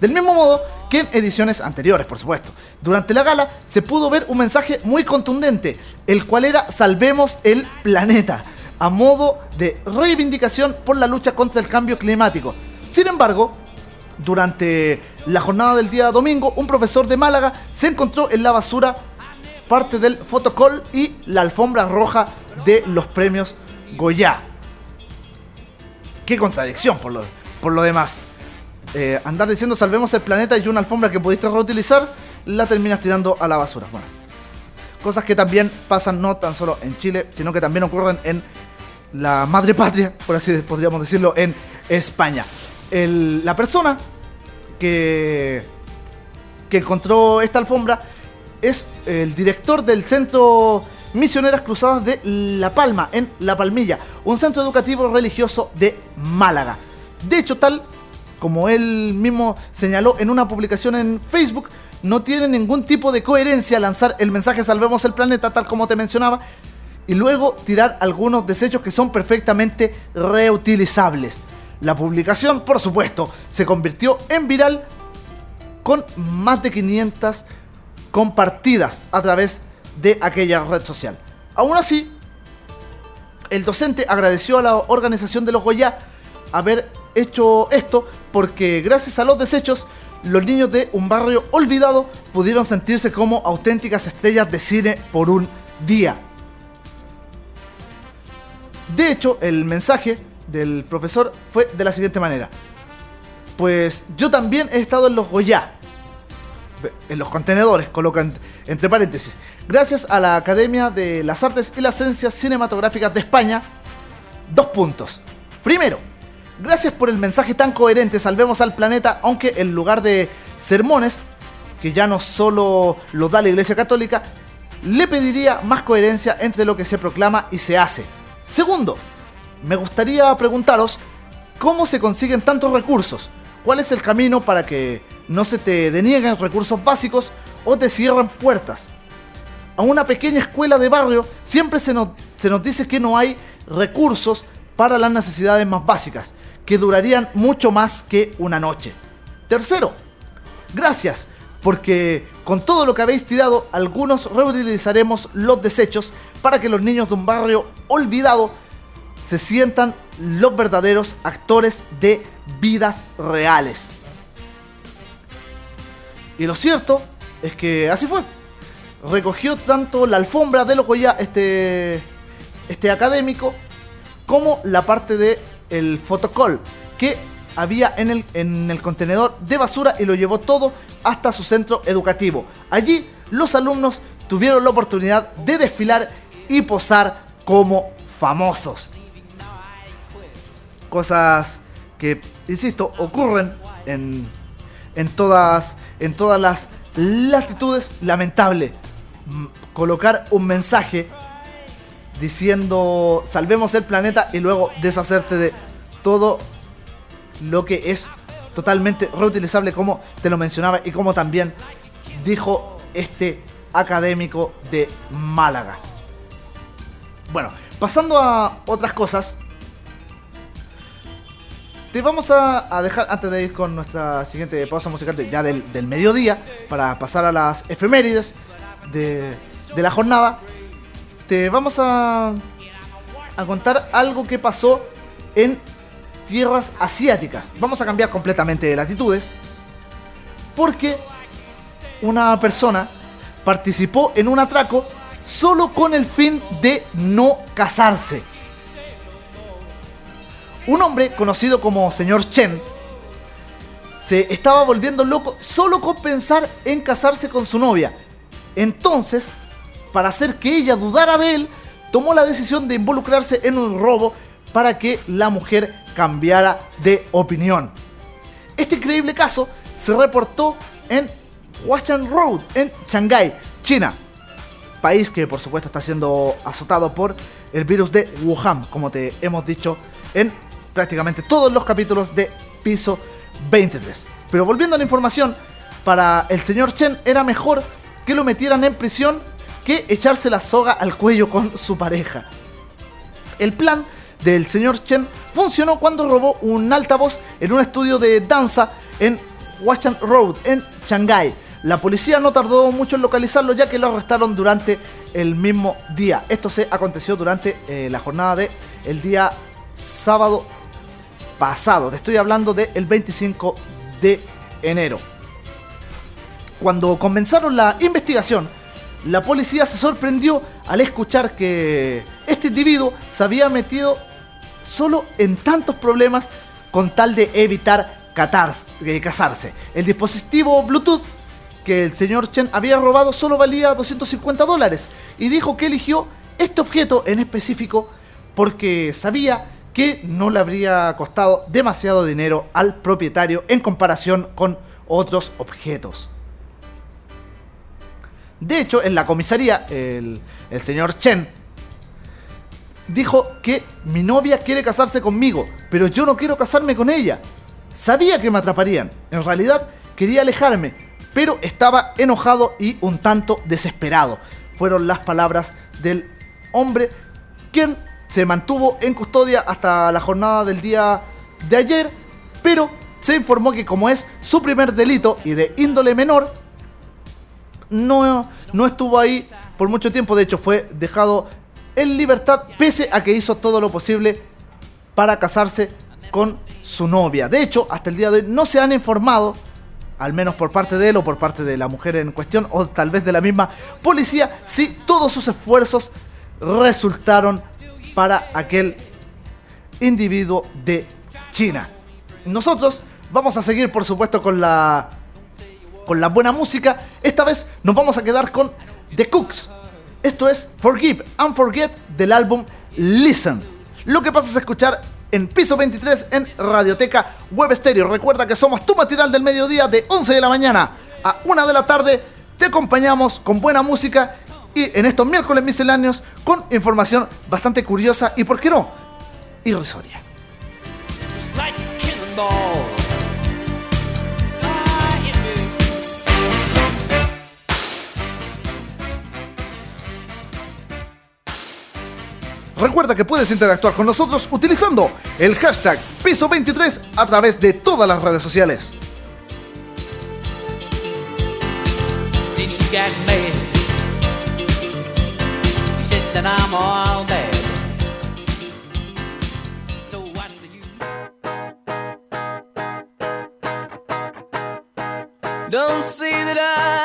Del mismo modo que en ediciones anteriores, por supuesto. Durante la gala se pudo ver un mensaje muy contundente, el cual era Salvemos el planeta, a modo de reivindicación por la lucha contra el cambio climático. Sin embargo, durante la jornada del día domingo, un profesor de Málaga se encontró en la basura parte del fotocall y la alfombra roja de los premios Goya. Qué contradicción por lo, por lo demás. Eh, andar diciendo salvemos el planeta y una alfombra que pudiste reutilizar, la terminas tirando a la basura. Bueno, cosas que también pasan no tan solo en Chile, sino que también ocurren en la madre patria, por así podríamos decirlo, en España. La persona que, que encontró esta alfombra es el director del Centro Misioneras Cruzadas de La Palma, en La Palmilla, un centro educativo religioso de Málaga. De hecho, tal como él mismo señaló en una publicación en Facebook, no tiene ningún tipo de coherencia lanzar el mensaje Salvemos el planeta, tal como te mencionaba, y luego tirar algunos desechos que son perfectamente reutilizables. La publicación, por supuesto, se convirtió en viral con más de 500 compartidas a través de aquella red social. Aún así, el docente agradeció a la organización de los Goya haber hecho esto porque gracias a los desechos los niños de un barrio olvidado pudieron sentirse como auténticas estrellas de cine por un día. De hecho, el mensaje del profesor fue de la siguiente manera. Pues yo también he estado en los Goya. En los contenedores, colocan entre paréntesis. Gracias a la Academia de las Artes y las Ciencias Cinematográficas de España. Dos puntos. Primero, gracias por el mensaje tan coherente, salvemos al planeta, aunque en lugar de sermones, que ya no solo lo da la Iglesia Católica, le pediría más coherencia entre lo que se proclama y se hace. Segundo, me gustaría preguntaros cómo se consiguen tantos recursos, cuál es el camino para que no se te denieguen recursos básicos o te cierren puertas. A una pequeña escuela de barrio siempre se nos, se nos dice que no hay recursos para las necesidades más básicas, que durarían mucho más que una noche. Tercero, gracias, porque con todo lo que habéis tirado, algunos reutilizaremos los desechos para que los niños de un barrio olvidado se sientan los verdaderos actores de vidas reales. Y lo cierto es que así fue. Recogió tanto la alfombra de los Goya, este, este académico, como la parte de el fotocall que había en el, en el contenedor de basura y lo llevó todo hasta su centro educativo. Allí los alumnos tuvieron la oportunidad de desfilar y posar como famosos. Cosas que, insisto, ocurren en, en, todas, en todas las latitudes. Lamentable colocar un mensaje diciendo salvemos el planeta y luego deshacerte de todo lo que es totalmente reutilizable como te lo mencionaba y como también dijo este académico de Málaga. Bueno, pasando a otras cosas, te vamos a, dejar antes de ir con nuestra siguiente pausa musical ya del, mediodía para pasar a las efemérides de, de la jornada. Te vamos a, a contar algo que pasó en tierras asiáticas. Vamos a cambiar completamente de latitudes. Porque una persona participó en un atraco solo con el fin de no casarse. Un hombre conocido como señor Chen se estaba volviendo loco solo con pensar en casarse con su novia. Entonces, para hacer que ella dudara de él, tomó la decisión de involucrarse en un robo para que la mujer cambiara de opinión. Este increíble caso se reportó en Huashan Road, en Shanghái, China. País que por supuesto está siendo azotado por el virus de Wuhan, como te hemos dicho en prácticamente todos los capítulos de piso 23. Pero volviendo a la información, para el señor Chen era mejor que lo metieran en prisión que echarse la soga al cuello con su pareja. El plan del señor Chen funcionó cuando robó un altavoz en un estudio de danza en Huashan Road, en Shanghái. La policía no tardó mucho en localizarlo ya que lo arrestaron durante el mismo día. Esto se aconteció durante eh, la jornada de el día sábado pasado. Te estoy hablando del 25 de enero. Cuando comenzaron la investigación, la policía se sorprendió al escuchar que este individuo se había metido solo en tantos problemas con tal de evitar casarse. El dispositivo Bluetooth que el señor Chen había robado solo valía 250 dólares y dijo que eligió este objeto en específico porque sabía que no le habría costado demasiado dinero al propietario en comparación con otros objetos. De hecho, en la comisaría, el, señor Chen dijo que mi novia quiere casarse conmigo, pero yo no quiero casarme con ella. Sabía que me atraparían. En realidad quería alejarme, pero estaba enojado y un tanto desesperado. Fueron las palabras del hombre quien se mantuvo en custodia hasta la jornada del día de ayer, pero se informó que como es su primer delito y de índole menor, no, no estuvo ahí por mucho tiempo, de hecho fue dejado en libertad pese a que hizo todo lo posible para casarse con su novia. De hecho, hasta el día de hoy no se han informado, al menos por parte de él o por parte de la mujer en cuestión, o tal vez de la misma policía, si todos sus esfuerzos resultaron para aquel individuo de China. Nosotros vamos a seguir, por supuesto, con la con la buena música. Esta vez nos vamos a quedar con The Cooks. Esto es Forgive and Forget del álbum Listen. Lo que pasa es escuchar en piso 23 en Radioteca Web Stereo. Recuerda que somos tu matinal del mediodía de 11 de la mañana a 1 de la tarde. Te acompañamos con buena música y en estos miércoles misceláneos con información bastante curiosa y, ¿por qué no?, irrisoria. Recuerda que puedes interactuar con nosotros utilizando el hashtag piso23 a través de todas las redes sociales. I'm all bad. So what's the use? Don't say that I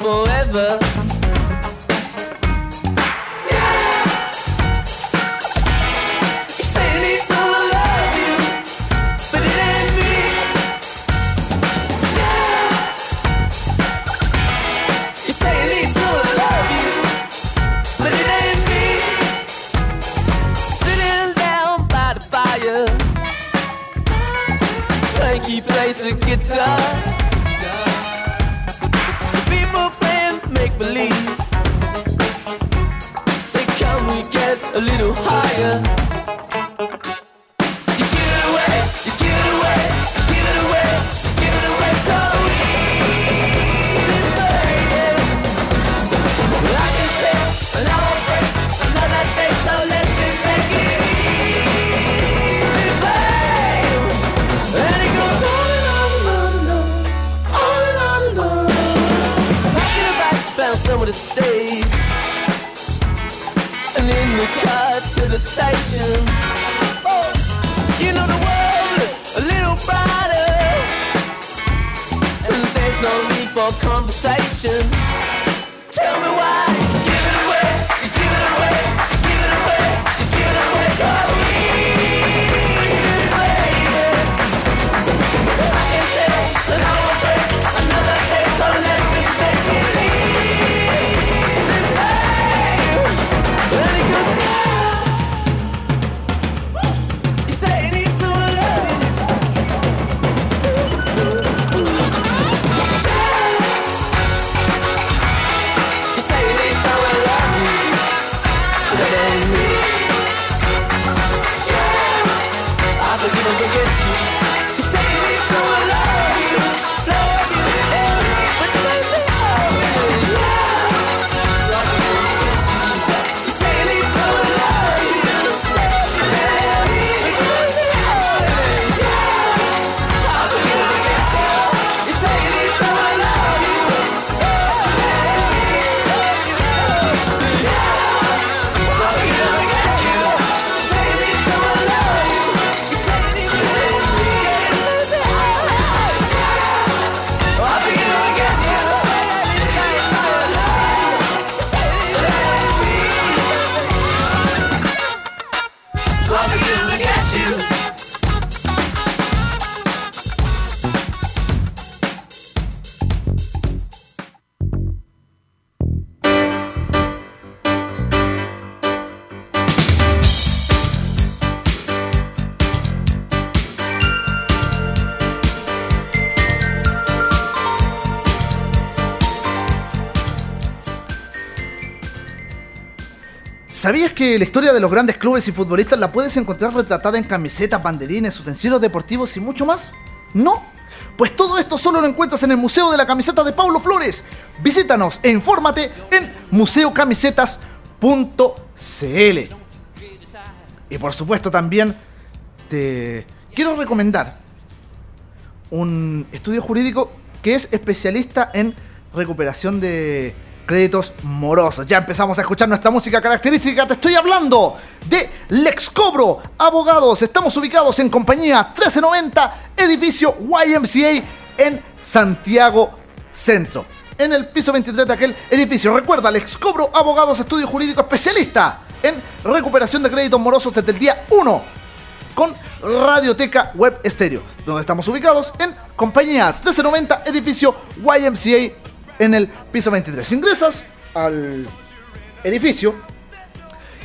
forever. ¿Sabías que la historia de los grandes clubes y futbolistas la puedes encontrar retratada en camisetas, banderines, utensilios deportivos y mucho más? ¿No? Pues todo esto solo lo encuentras en el Museo de la Camiseta de Paulo Flores. Visítanos e infórmate en museocamisetas.cl. Y por supuesto también te quiero recomendar un estudio jurídico que es especialista en recuperación de créditos morosos. Ya empezamos a escuchar nuestra música característica. Te estoy hablando de Lex Cobro Abogados. Estamos ubicados en compañía 1390, edificio YMCA en Santiago Centro. En el piso 23 de aquel edificio. Recuerda, Lex Cobro Abogados, estudio jurídico especialista en recuperación de créditos morosos desde el día 1 con Radioteca Web Estéreo, donde estamos ubicados en compañía 1390, edificio YMCA en el piso 23. Ingresas al edificio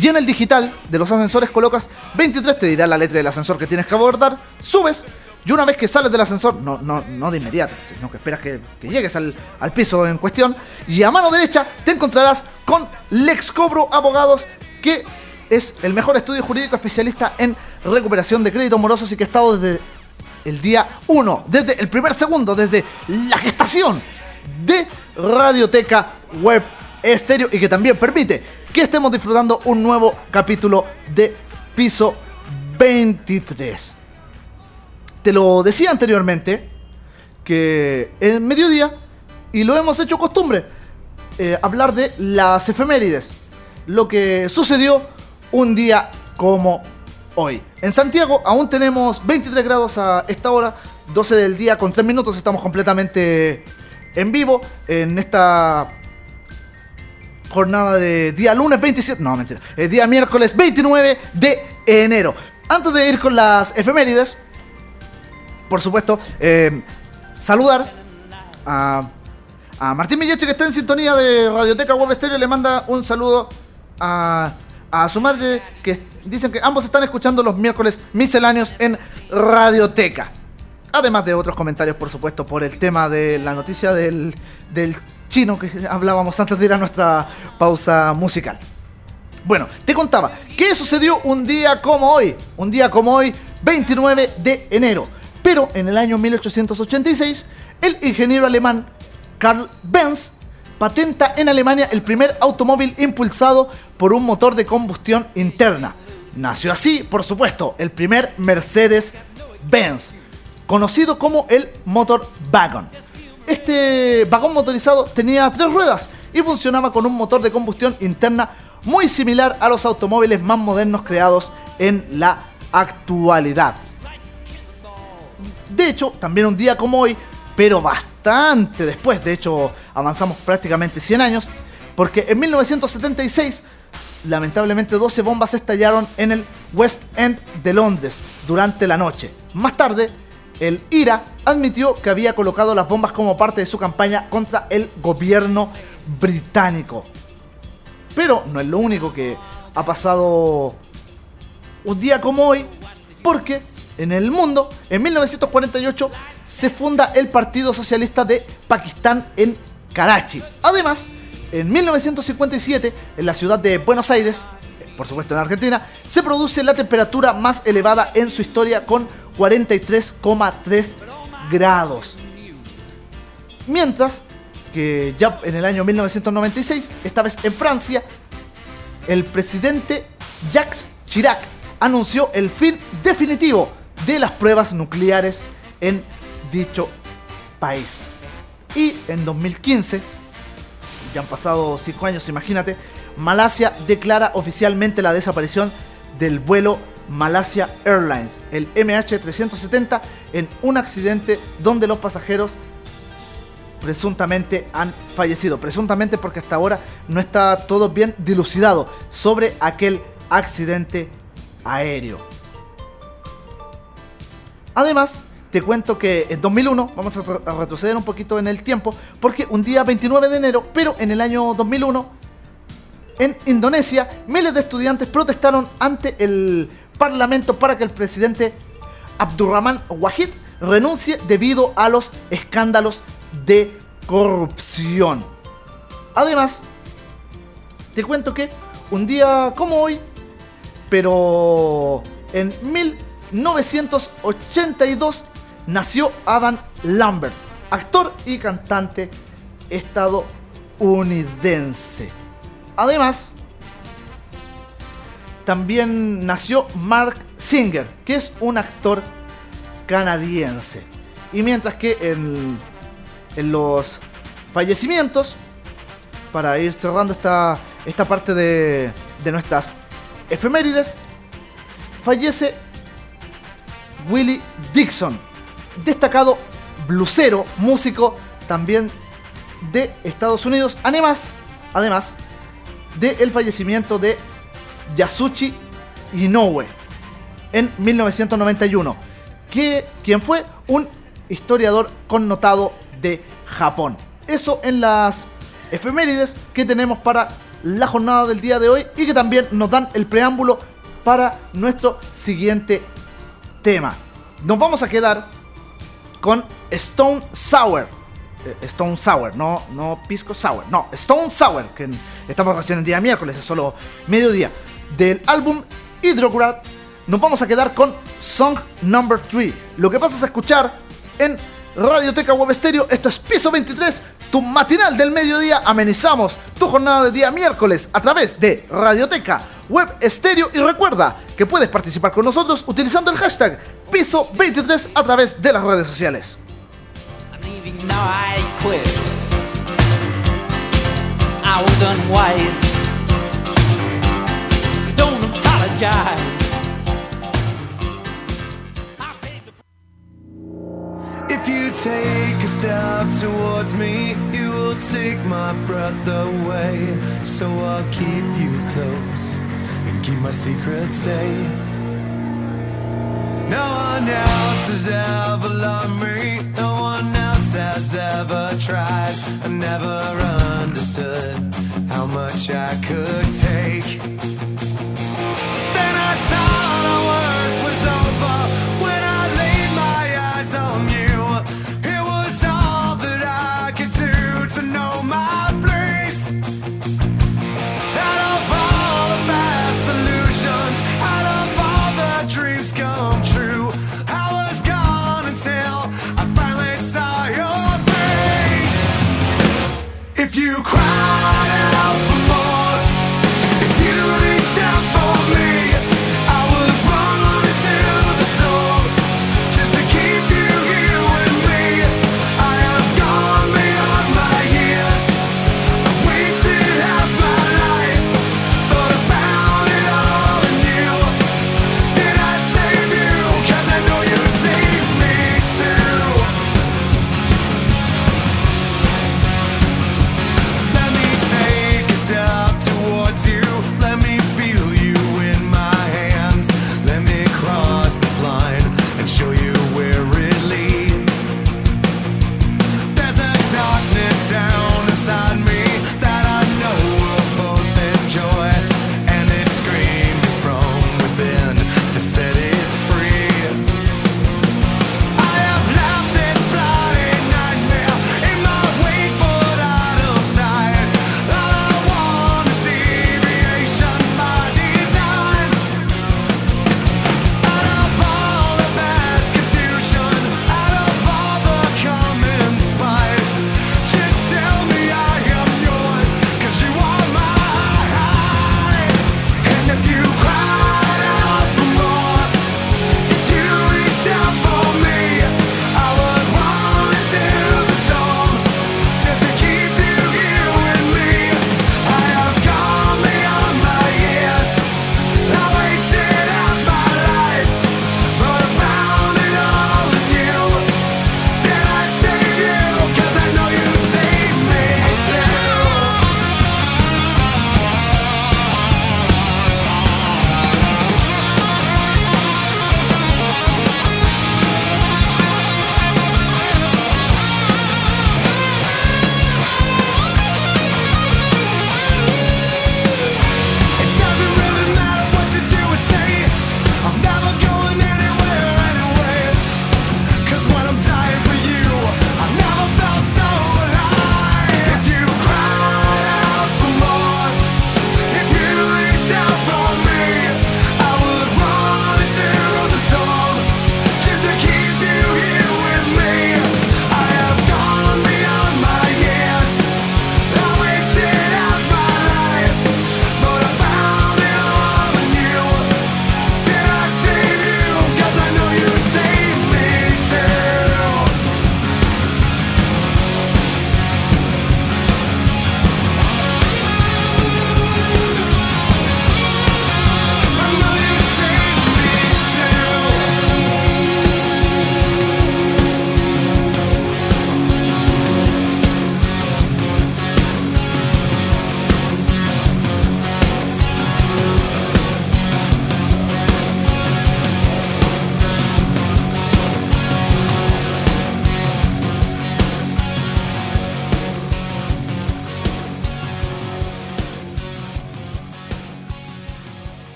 y en el digital de los ascensores colocas 23, te dirá la letra del ascensor que tienes que abordar, subes y una vez que sales del ascensor, no, no, no de inmediato, sino que esperas que, llegues al, al piso en cuestión y a mano derecha te encontrarás con Lex Cobro Abogados que es el mejor estudio jurídico especialista en recuperación de créditos morosos y que ha estado desde el día 1, desde el primer segundo, desde la gestación de Radioteca Web Estéreo y que también permite que estemos disfrutando un nuevo capítulo de Piso 23. Te lo decía anteriormente que en mediodía, y lo hemos hecho costumbre, eh, hablar de las efemérides, lo que sucedió un día como hoy. En Santiago aún tenemos 23 grados a esta hora, 12 del día con 3 minutos, estamos completamente en vivo en esta jornada de día lunes 27, no mentira, el día miércoles 29 de enero. Antes de ir con las efemérides, por supuesto, eh, saludar a, a Martín Milleche que está en sintonía de Radioteca Web Stereo, le manda un saludo a, a su madre que dicen que ambos están escuchando los miércoles misceláneos en Radioteca. Además de otros comentarios, por supuesto, por el tema de la noticia del, del chino que hablábamos antes de ir a nuestra pausa musical. Bueno, te contaba, ¿qué sucedió un día como hoy? Un día como hoy, 29 de enero. Pero en el año 1886, el ingeniero alemán Karl Benz patenta en Alemania el primer automóvil impulsado por un motor de combustión interna. Nació así, por supuesto, el primer Mercedes-Benz, conocido como el Motor Wagon. Este vagón motorizado tenía tres ruedas y funcionaba con un motor de combustión interna muy similar a los automóviles más modernos creados en la actualidad. De hecho, también un día como hoy, pero bastante después, de hecho avanzamos prácticamente 100 años, porque en 1976 lamentablemente 12 bombas estallaron en el West End de Londres durante la noche. Más tarde, el IRA admitió que había colocado las bombas como parte de su campaña contra el gobierno británico. Pero no es lo único que ha pasado un día como hoy, porque en el mundo, en 1948, se funda el Partido Socialista de Pakistán en Karachi. Además, en 1957, en la ciudad de Buenos Aires, por supuesto en Argentina, se produce la temperatura más elevada en su historia con 43,3 grados. Mientras que ya en el año 1996, esta vez en Francia, el presidente Jacques Chirac anunció el fin definitivo de las pruebas nucleares en dicho país. Y en 2015, ya han pasado 5 años, imagínate, Malasia declara oficialmente la desaparición del vuelo Malasia Airlines, el MH370, en un accidente donde los pasajeros presuntamente han fallecido. Presuntamente porque hasta ahora no está todo bien dilucidado sobre aquel accidente aéreo. Además, te cuento que en 2001, vamos a, retroceder un poquito en el tiempo, porque un día 29 de enero, pero en el año 2001, en Indonesia, miles de estudiantes protestaron ante el Parlamento para que el presidente Abdurrahman Wahid renuncie debido a los escándalos de corrupción. Además, te cuento que un día como hoy, pero en 1982 nació Adam Lambert, actor y cantante estadounidense. Además, también nació Mark Singer, que es un actor canadiense. Y mientras que en, en los fallecimientos, para ir cerrando esta, esta parte de, de nuestras efemérides, fallece Willie Dixon, destacado blusero, músico también de Estados Unidos, además, además del fallecimiento de Yasushi Inoue en 1991, que, quien fue un historiador connotado de Japón. Eso en las efemérides que tenemos para la jornada del día de hoy y que también nos dan el preámbulo para nuestro siguiente tema. Nos vamos a quedar con Stone Sour. Eh, Stone Sour, no, no Pisco Sour, no, Stone Sour, que estamos recién el día miércoles, es solo mediodía. Del álbum Hydrograd, nos vamos a quedar con Song Number 3. Lo que pasas a escuchar en Radioteca Web Stereo, esto es Piso 23, tu matinal del mediodía. Amenizamos tu jornada de día miércoles a través de Radioteca Web Stereo. Y recuerda que puedes participar con nosotros utilizando el hashtag Piso 23 a través de las redes sociales. Apologize. If you take a step towards me, you will take my breath away. So I'll keep you close and keep my secret safe. No one else has ever loved me. No one else has ever tried. I never understood how much I could take.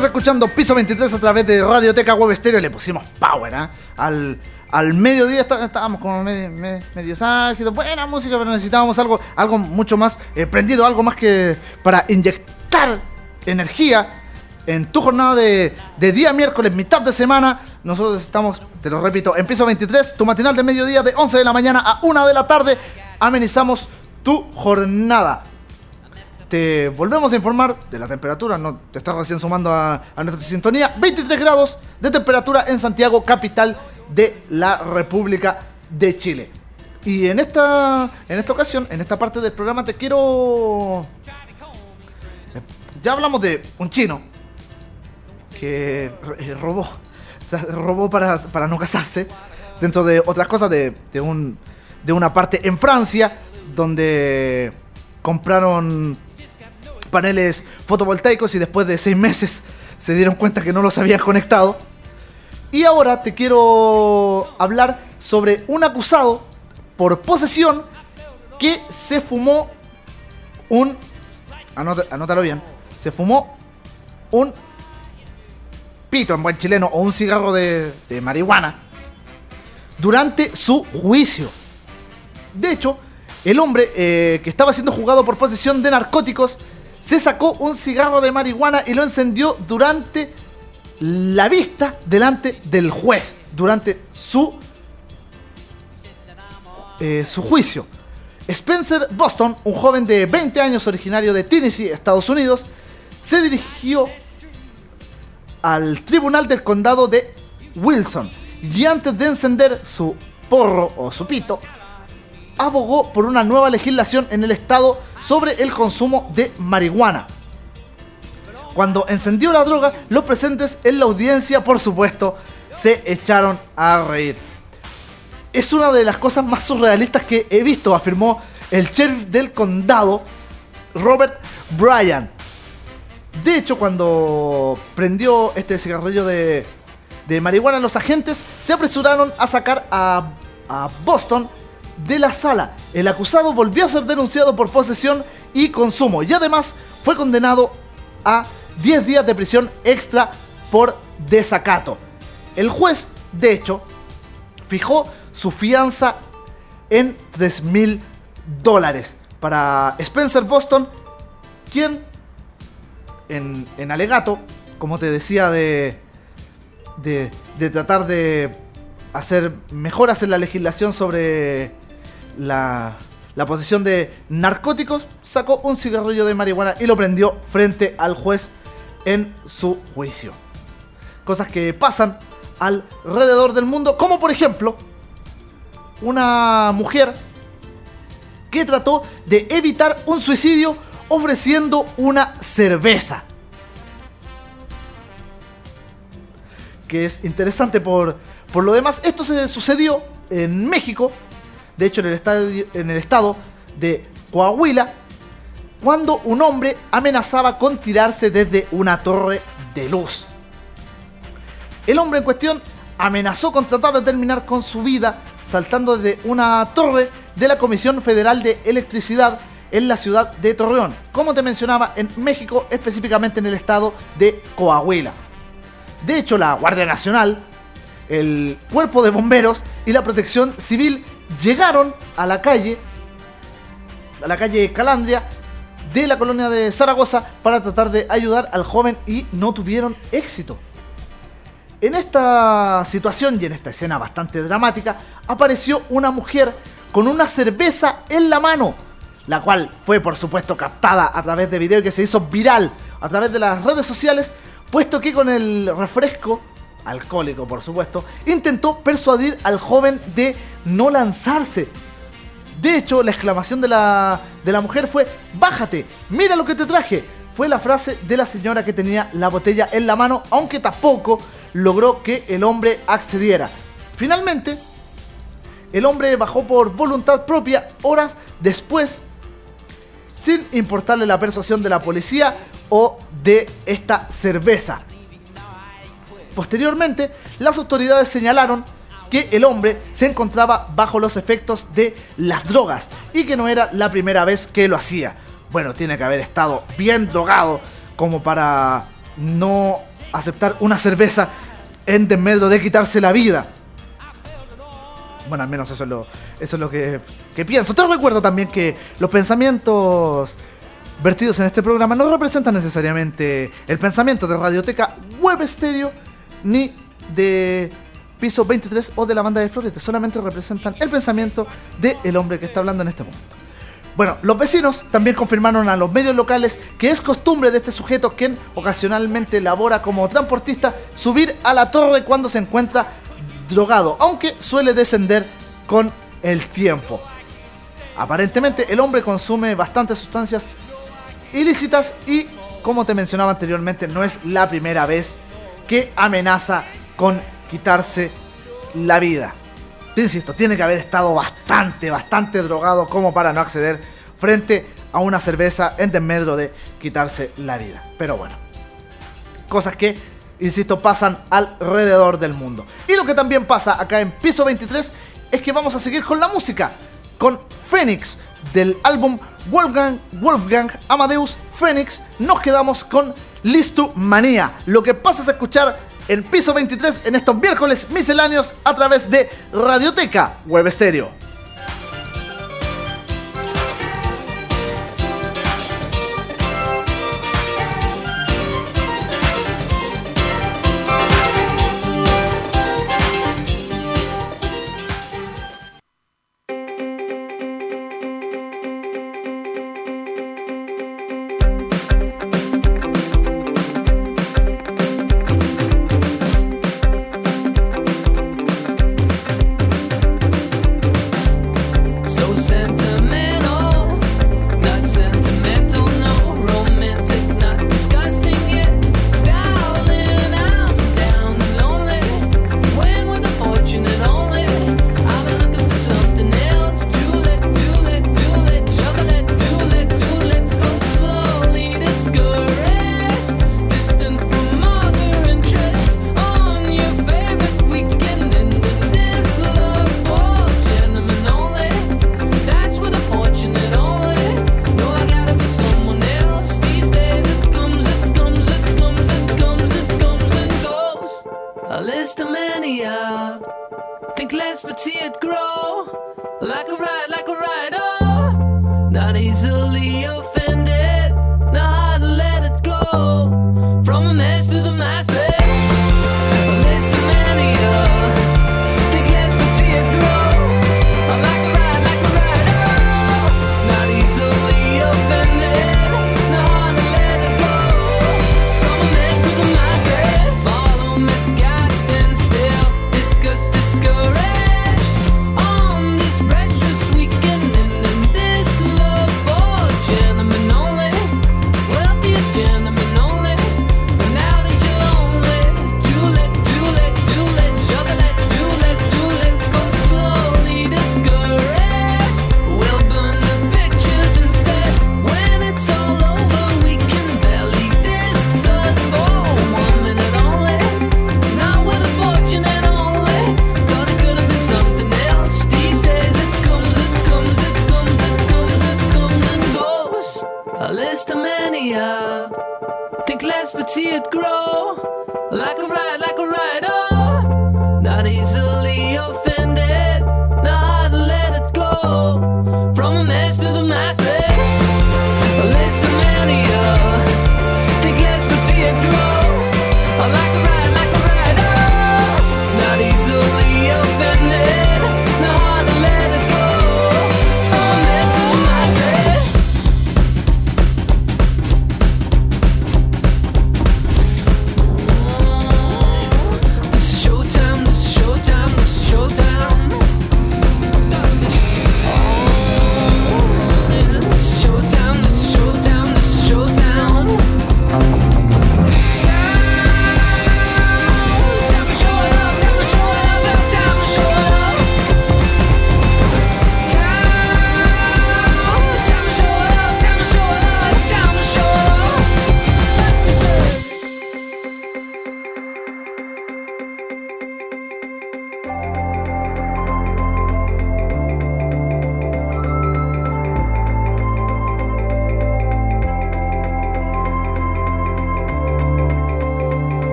Sigues escuchando Piso 23 a través de Radioteca Web Stereo. Le pusimos power, ¿ah? Al, al mediodía está- estábamos como medio, medio, medio. Buena música, pero necesitábamos algo, algo mucho más eh, prendido, algo más que para inyectar energía en tu jornada de, de día miércoles, mitad de semana. Nosotros estamos, te lo repito, en Piso 23, tu matinal de mediodía de 11 de la mañana a 1 de la tarde. Amenizamos tu jornada te volvemos a informar de la temperatura, no te estás recién sumando a, nuestra sintonía. 23 grados de temperatura en Santiago, capital de la República de Chile. Y en esta, en esta ocasión, en esta parte del programa, te quiero. Ya hablamos de un chino que eh, robó, robó para, para no casarse, dentro de otras cosas de, de un, de una parte en Francia, donde compraron paneles fotovoltaicos y después de seis meses se dieron cuenta que no los habían conectado. Y ahora te quiero hablar sobre un acusado por posesión que se fumó un... anota- anótalo bien. Se fumó un pito en buen chileno o un cigarro de, marihuana durante su juicio. De hecho, el hombre eh, que estaba siendo juzgado por posesión de narcóticos se sacó un cigarro de marihuana y lo encendió durante la vista delante del juez, durante su, eh, su juicio. Spencer Boston, un joven de 20 años originario de Tennessee, Estados Unidos, se dirigió al tribunal del condado de Wilson y antes de encender su porro o su pito, abogó por una nueva legislación en el estado sobre el consumo de marihuana. Cuando encendió la droga, los presentes en la audiencia, por supuesto, se echaron a reír. Es una de las cosas más surrealistas que he visto, afirmó el sheriff del condado, Robert Bryan. De hecho, cuando prendió este cigarrillo de, marihuana, los agentes se apresuraron a sacar a Boston de la sala. El acusado volvió a ser denunciado por posesión y consumo y además fue condenado a 10 días de prisión extra por desacato. El juez, de hecho, fijó su fianza en 3 mil dólares para Spencer Boston, quien en, en alegato, como te decía, de, de, de tratar de hacer mejoras en la legislación sobre la, la posesión de narcóticos, sacó un cigarrillo de marihuana y lo prendió frente al juez en su juicio. Cosas que pasan alrededor del mundo, como por ejemplo una mujer que trató de evitar un suicidio ofreciendo una cerveza. Que es interesante por, por lo demás. Esto se sucedió en México, de hecho en el, en el estado de Coahuila, cuando un hombre amenazaba con tirarse desde una torre de luz. El hombre en cuestión amenazó con tratar de terminar con su vida saltando desde una torre de la Comisión Federal de Electricidad en la ciudad de Torreón, como te mencionaba, en México, específicamente en el estado de Coahuila. De hecho, la Guardia Nacional, el Cuerpo de Bomberos y la Protección Civil llegaron a la calle, a la calle Calandria de la colonia de Zaragoza para tratar de ayudar al joven y no tuvieron éxito. En esta situación y en esta escena bastante dramática, apareció una mujer con una cerveza en la mano, la cual fue por supuesto captada a través de video que se hizo viral a través de las redes sociales, puesto que con el refresco, alcohólico por supuesto, intentó persuadir al joven de no lanzarse. De hecho, la exclamación de la, de la mujer fue, bájate, mira lo que te traje. Fue la frase de la señora que tenía la botella en la mano, aunque tampoco logró que el hombre accediera. Finalmente, el hombre bajó por voluntad propia horas después, sin importarle la persuasión de la policía o de esta cerveza. Posteriormente, las autoridades señalaron que el hombre se encontraba bajo los efectos de las drogas y que no era la primera vez que lo hacía. Bueno, tiene que haber estado bien drogado como para no aceptar una cerveza en desmedro de quitarse la vida. Bueno, al menos eso es lo, eso es lo que, que pienso. Te recuerdo también que los pensamientos vertidos en este programa no representan necesariamente el pensamiento de Radioteca Web Stereo ni de Piso 23 o de la banda de Florete. Solamente representan el pensamiento del hombre que está hablando en este momento. Bueno, los vecinos también confirmaron a los medios locales que es costumbre de este sujeto, quien ocasionalmente labora como transportista, subir a la torre cuando se encuentra drogado, aunque suele descender con el tiempo. Aparentemente el hombre consume bastantes sustancias ilícitas y, como te mencionaba anteriormente, no es la primera vez que amenaza con quitarse la vida. Te insisto, tiene que haber estado bastante, bastante drogado como para no acceder frente a una cerveza en desmedro de quitarse la vida. Pero bueno, cosas que, insisto, pasan alrededor del mundo. Y lo que también pasa acá en Piso 23 es que vamos a seguir con la música, con Phoenix del álbum Wolfgang, Wolfgang Amadeus Phoenix. Nos quedamos con Listu Manía. Lo que pasa es escuchar en Piso 23 en estos miércoles misceláneos a través de Radioteca Web Stereo.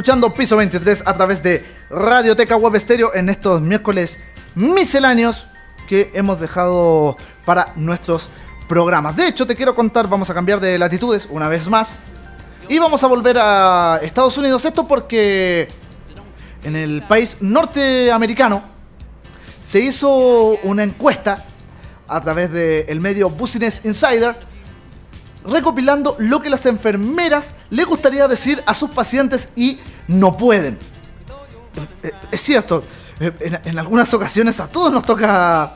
Escuchando Piso 23 a través de Radioteca Web Estéreo en estos miércoles misceláneos que hemos dejado para nuestros programas. De hecho, te quiero contar, vamos a cambiar de latitudes una vez más y vamos a volver a Estados Unidos. Esto porque en el país norteamericano se hizo una encuesta a través del medio Business Insider recopilando lo que las enfermeras le gustaría decir a sus pacientes y no pueden. Eh, eh, Es cierto, eh, en, algunas ocasiones a todos nos toca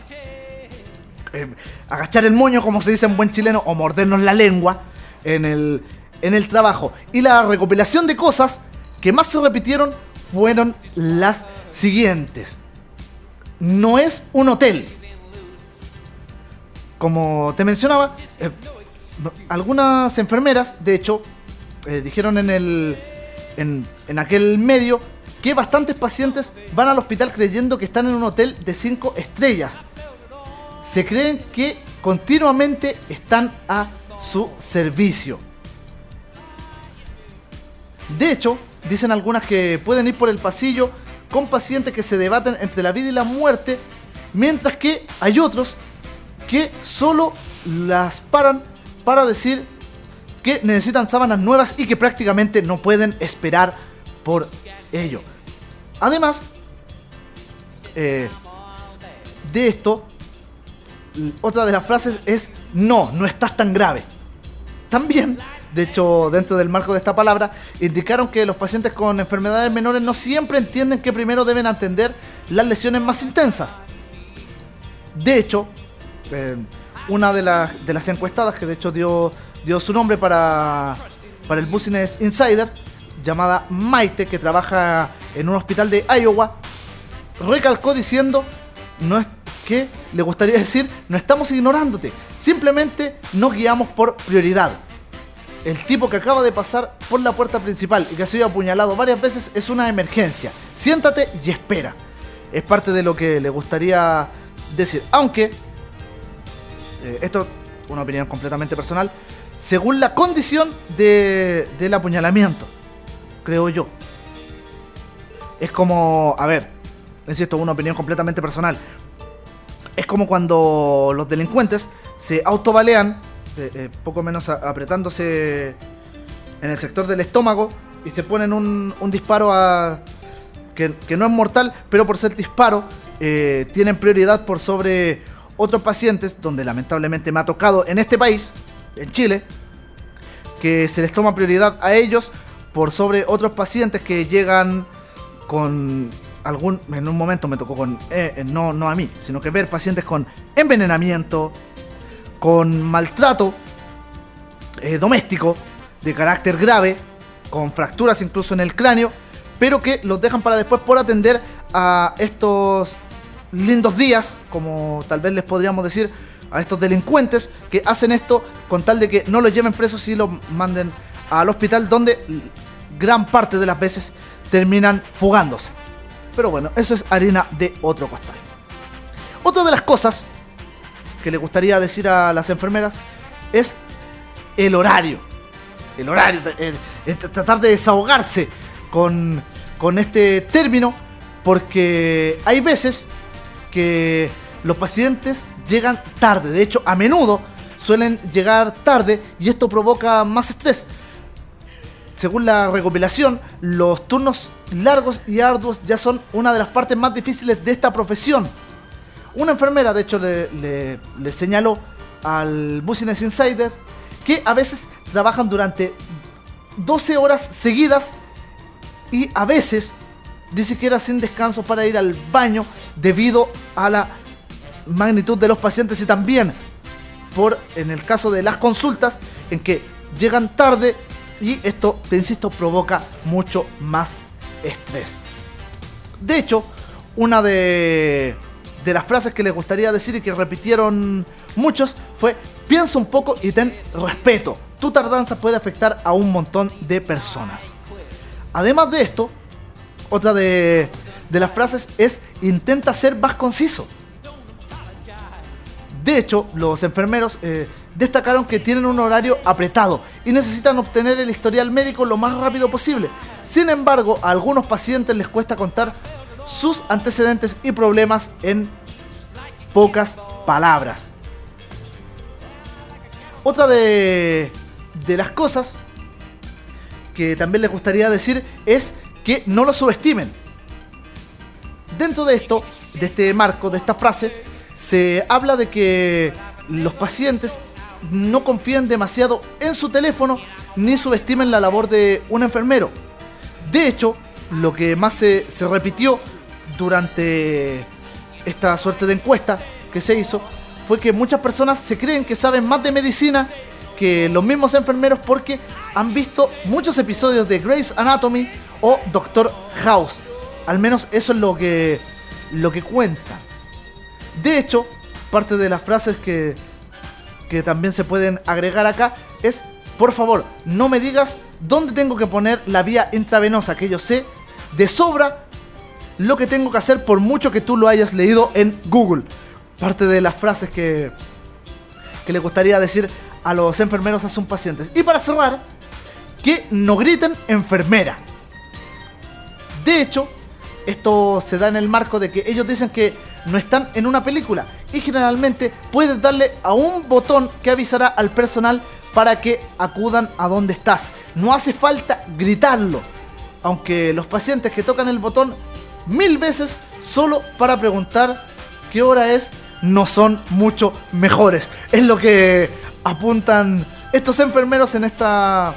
agachar el moño, como se dice en buen chileno, o mordernos la lengua en el, en el trabajo. Y la recopilación de cosas que más se repitieron fueron las siguientes. No es un hotel. Como te mencionaba, algunas enfermeras, de hecho, eh, dijeron en, el, en, aquel medio que bastantes pacientes van al hospital creyendo que están en un hotel de 5 estrellas. Se creen que continuamente están a su servicio. De hecho, dicen algunas que pueden ir por el pasillo con pacientes que se debaten entre la vida y la muerte, mientras que hay otros que solo las paran para decir que necesitan sábanas nuevas y que prácticamente no pueden esperar por ello. Además, eh, de esto, otra de las frases es no, no estás tan grave. También, de hecho, dentro del marco de esta palabra, indicaron que los pacientes con enfermedades menores no siempre entienden que primero deben atender las lesiones más intensas. De hecho, eh, una de las, de las encuestadas que de hecho dio, dio su nombre para, para el Business Insider, llamada Maite, que trabaja en un hospital de Iowa, recalcó diciendo no es que le gustaría decir no estamos ignorándote simplemente nos guiamos por prioridad. El tipo que acaba de pasar por la puerta principal y que ha sido apuñalado varias veces es una emergencia. Siéntate y espera. Es parte de lo que le gustaría decir. Aunque eh, esto es una opinión completamente personal según la condición de- del apuñalamiento creo yo es como, a ver, insisto, una opinión completamente personal. Es como cuando los delincuentes se autobalean, eh, eh, poco menos apretándose en el sector del estómago y se ponen un, un disparo a, que, que no es mortal, pero por ser disparo eh, tienen prioridad por sobre otros pacientes, donde lamentablemente me ha tocado en este país, en Chile, que se les toma prioridad a ellos por sobre otros pacientes que llegan con algún en un momento me tocó con eh, eh, no no a mí sino que ver pacientes con envenenamiento con maltrato eh, doméstico de carácter grave con fracturas incluso en el cráneo pero que los dejan para después por atender a estos lindos días como tal vez les podríamos decir a estos delincuentes que hacen esto con tal de que no los lleven presos y los manden al hospital donde gran parte de las veces terminan fugándose. Pero bueno, eso es harina de otro costal. Otra de las cosas que le gustaría decir a las enfermeras es el horario. El horario, eh, eh, tratar de desahogarse con, con este término, porque hay veces que los pacientes llegan tarde. De hecho, a menudo suelen llegar tarde y esto provoca más estrés. Según la recopilación, los turnos largos y arduos ya son una de las partes más difíciles de esta profesión. Una enfermera, de hecho, le, le- señaló al Business Insider que a veces trabajan durante 12 horas seguidas y a veces ni siquiera sin descanso para ir al baño debido a la magnitud de los pacientes y también por en el caso de las consultas en que llegan tarde y esto, te insisto, provoca mucho más estrés. De hecho, una de, de las frases que les gustaría decir y que repitieron muchos fue, piensa un poco y ten respeto. Tu tardanza puede afectar a un montón de personas. Además de esto, otra de, de las frases es, intenta ser más conciso. De hecho, los enfermeros eh, destacaron que tienen un horario apretado y necesitan obtener el historial médico lo más rápido posible. Sin embargo, a algunos pacientes les cuesta contar sus antecedentes y problemas en pocas palabras. Otra de, de las cosas que también les gustaría decir es que no lo subestimen. Dentro de esto, de este marco, de esta frase, se habla de que los pacientes no confíen demasiado en su teléfono ni subestimen la labor de un enfermero. De hecho, lo que más se, se repitió durante esta suerte de encuesta que se hizo fue que muchas personas se creen que saben más de medicina que los mismos enfermeros porque han visto muchos episodios de Grey's Anatomy o Doctor House. Al menos eso es lo que, lo que cuentan. De hecho, parte de las frases que, que también se pueden agregar acá es, por favor, no me digas dónde tengo que poner la vía intravenosa, que yo sé de sobra lo que tengo que hacer por mucho que tú lo hayas leído en Google. Parte de las frases que, que le gustaría decir a los enfermeros a sus pacientes. Y para cerrar, que no griten enfermera. De hecho, esto se da en el marco de que ellos dicen que no están en una película y generalmente puedes darle a un botón que avisará al personal para que acudan a donde estás. No hace falta gritarlo, aunque los pacientes que tocan el botón mil veces solo para preguntar qué hora es no son mucho mejores. Es lo que apuntan estos enfermeros en esta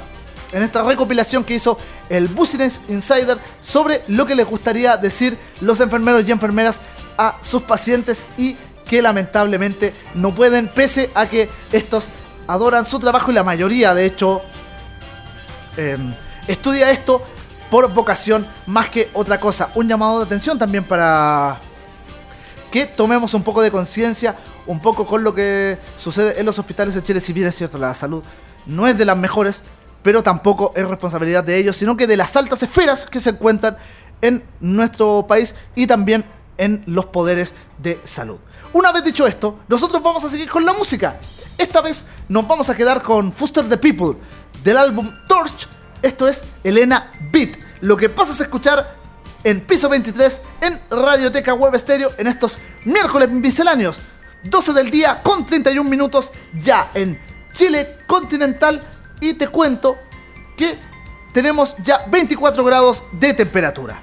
en esta recopilación que hizo el Business Insider sobre lo que les gustaría decir los enfermeros y enfermeras a sus pacientes y que lamentablemente no pueden, pese a que estos adoran su trabajo y la mayoría, de hecho, eh, estudia esto por vocación más que otra cosa. Un llamado de atención también para que tomemos un poco de conciencia, un poco con lo que sucede en los hospitales de Chile, si bien es cierto, la salud no es de las mejores, pero tampoco es responsabilidad de ellos, sino que de las altas esferas que se encuentran en nuestro país y también en los poderes de salud. Una vez dicho esto, nosotros vamos a seguir con la música. Esta vez nos vamos a quedar con Foster the People del álbum Torch. Esto es Elena Beat. Lo que pasas a escuchar en piso 23 en Radioteca Web Estéreo en estos miércoles misceláneos. 12 del día con 31 minutos ya en Chile continental y te cuento que tenemos ya 24 grados de temperatura.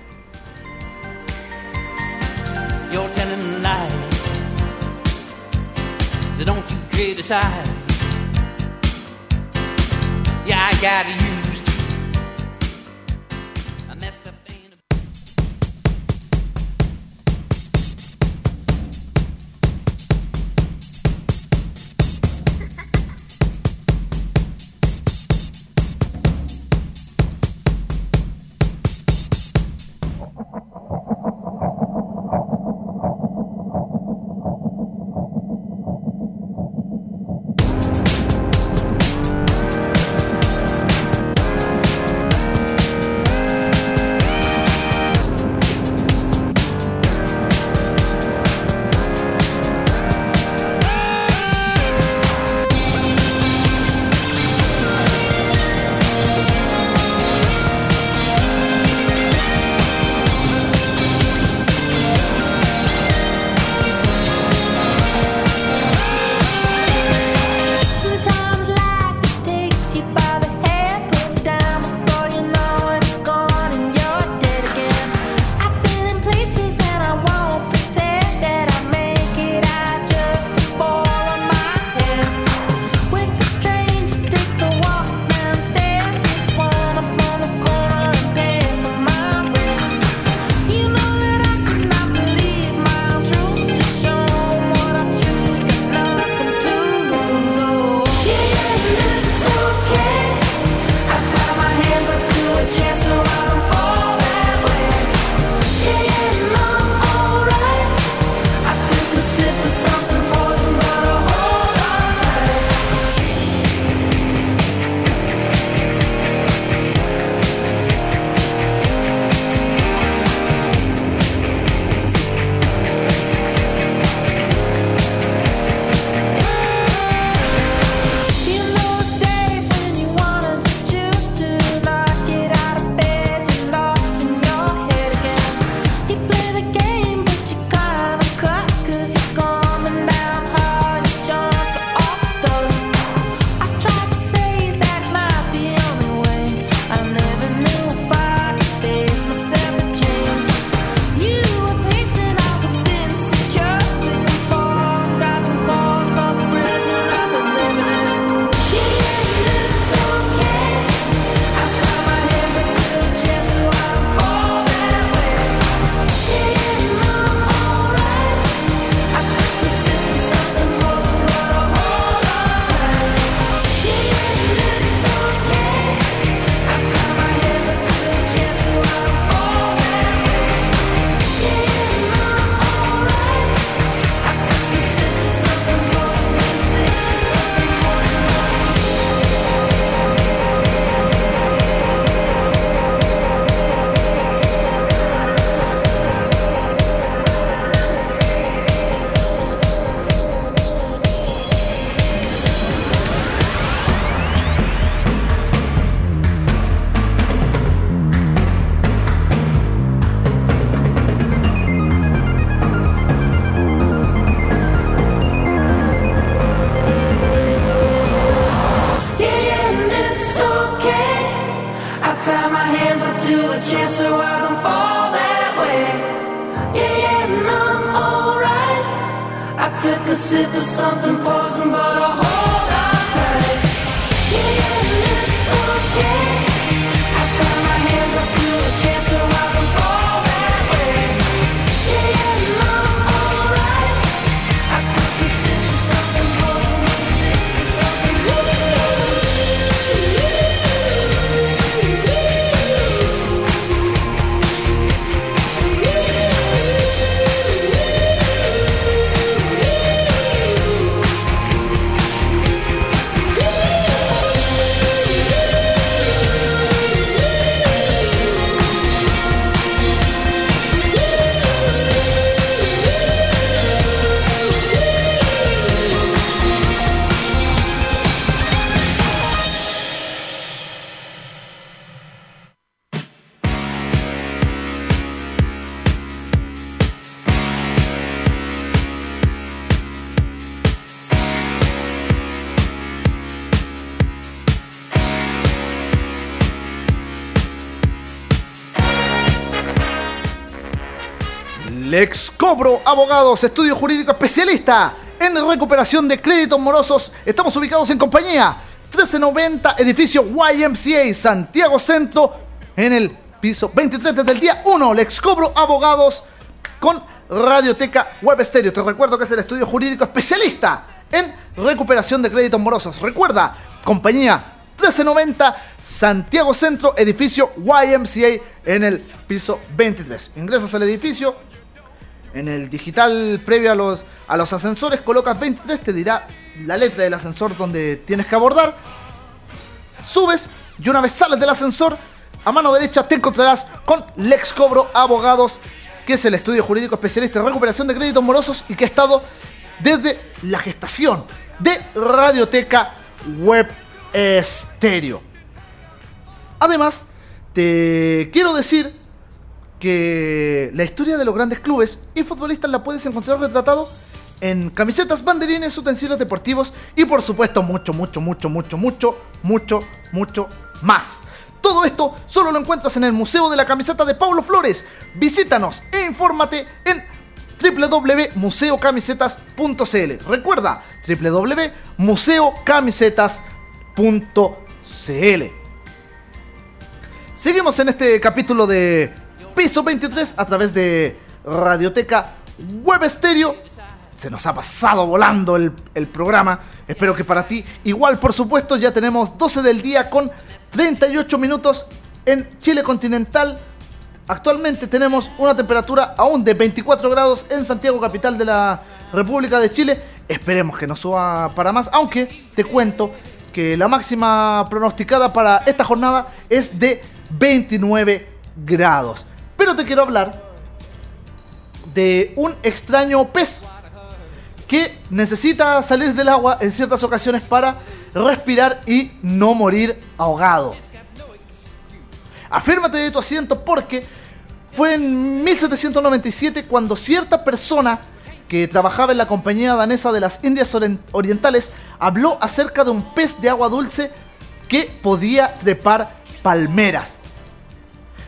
Lex Cobro, abogados, estudio jurídico especialista en recuperación de créditos morosos. Estamos ubicados en compañía 1390, edificio YMCA, Santiago Centro, en el piso 23 desde el día 1. Lex Cobro, abogados con Radioteca Web Stereo. Te recuerdo que es el estudio jurídico especialista en recuperación de créditos morosos. Recuerda, compañía 1390, Santiago Centro, edificio YMCA en el piso 23. Ingresas al edificio, en el digital previo a los, a los ascensores colocas 23, te dirá la letra del ascensor donde tienes que abordar. Subes y una vez sales del ascensor, a mano derecha te encontrarás con Lex Cobro Abogados, que es el estudio jurídico especialista en recuperación de créditos morosos y que ha estado desde la gestación de Radioteca Web Estéreo. Además, te quiero decir que la historia de los grandes clubes y futbolistas la puedes encontrar retratado en camisetas, banderines, utensilios deportivos y por supuesto mucho, mucho, mucho, mucho, mucho, mucho, mucho más. Todo esto solo lo encuentras en el Museo de la Camiseta de Paulo Flores. Visítanos e infórmate en www.museocamisetas.cl. Recuerda, www.museocamisetas.cl. Seguimos en este capítulo de Piso 23 a través de Radioteca Web Estéreo. Se nos ha pasado volando el, el programa. Espero que para ti, igual por supuesto, ya tenemos 12 del día con 38 minutos en Chile continental. Actualmente tenemos una temperatura aún de 24 grados en Santiago, capital de la República de Chile. Esperemos que no suba para más, aunque te cuento que la máxima pronosticada para esta jornada es de 29 grados. Pero te quiero hablar de un extraño pez que necesita salir del agua en ciertas ocasiones para respirar y no morir ahogado. Afírmate de tu asiento porque fue en 1797 cuando cierta persona que trabajaba en la compañía danesa de las Indias Orien- Orientales habló acerca de un pez de agua dulce que podía trepar palmeras.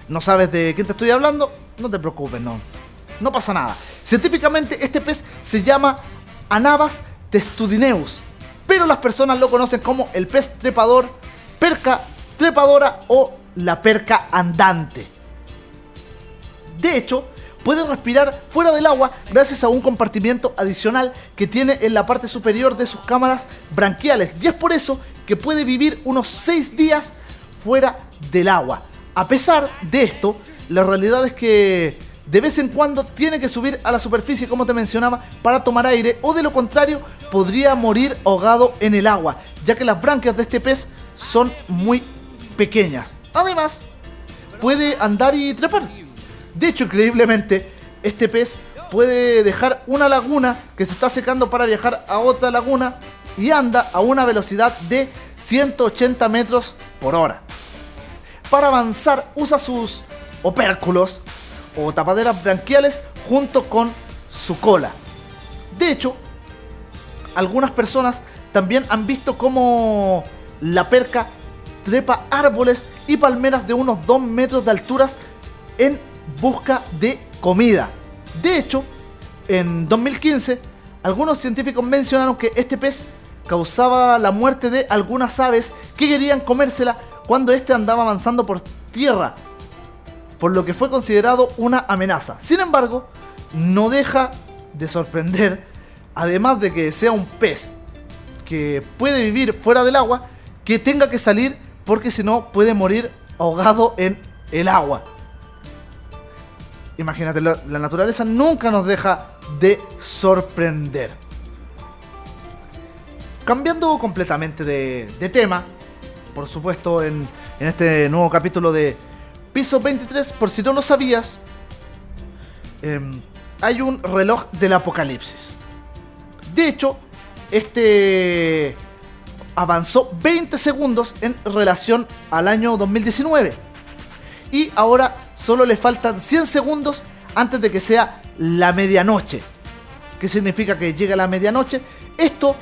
¿No sabes de quién te estoy hablando? No te preocupes, no. No pasa nada. Científicamente este pez se llama Anabas testudineus, pero las personas lo conocen como el pez trepador, perca trepadora o la perca andante. De hecho, puede respirar fuera del agua gracias a un compartimiento adicional que tiene en la parte superior de sus cámaras branquiales y es por eso que puede vivir unos 6 días fuera del agua. A pesar de esto, la realidad es que de vez en cuando tiene que subir a la superficie, como te mencionaba, para tomar aire o de lo contrario podría morir ahogado en el agua, ya que las branquias de este pez son muy pequeñas. Además, puede andar y trepar. De hecho, increíblemente, este pez puede dejar una laguna que se está secando para viajar a otra laguna y anda a una velocidad de 180 metros por hora. Para avanzar usa sus opérculos o tapaderas branquiales junto con su cola. De hecho, algunas personas también han visto cómo la perca trepa árboles y palmeras de unos 2 metros de alturas en busca de comida. De hecho, en 2015, algunos científicos mencionaron que este pez causaba la muerte de algunas aves que querían comérsela cuando éste andaba avanzando por tierra, por lo que fue considerado una amenaza. Sin embargo, no deja de sorprender, además de que sea un pez que puede vivir fuera del agua, que tenga que salir porque si no puede morir ahogado en el agua. Imagínate, la, la naturaleza nunca nos deja de sorprender. Cambiando completamente de, de tema, por supuesto en, este nuevo capítulo de Piso 23, por si no lo sabías, em, hay un reloj del apocalipsis. De hecho, este avanzó 20 segundos en relación al año 2019. Y ahora solo le faltan 100 segundos antes de que sea la medianoche. ¿Qué significa que llega la medianoche? Esto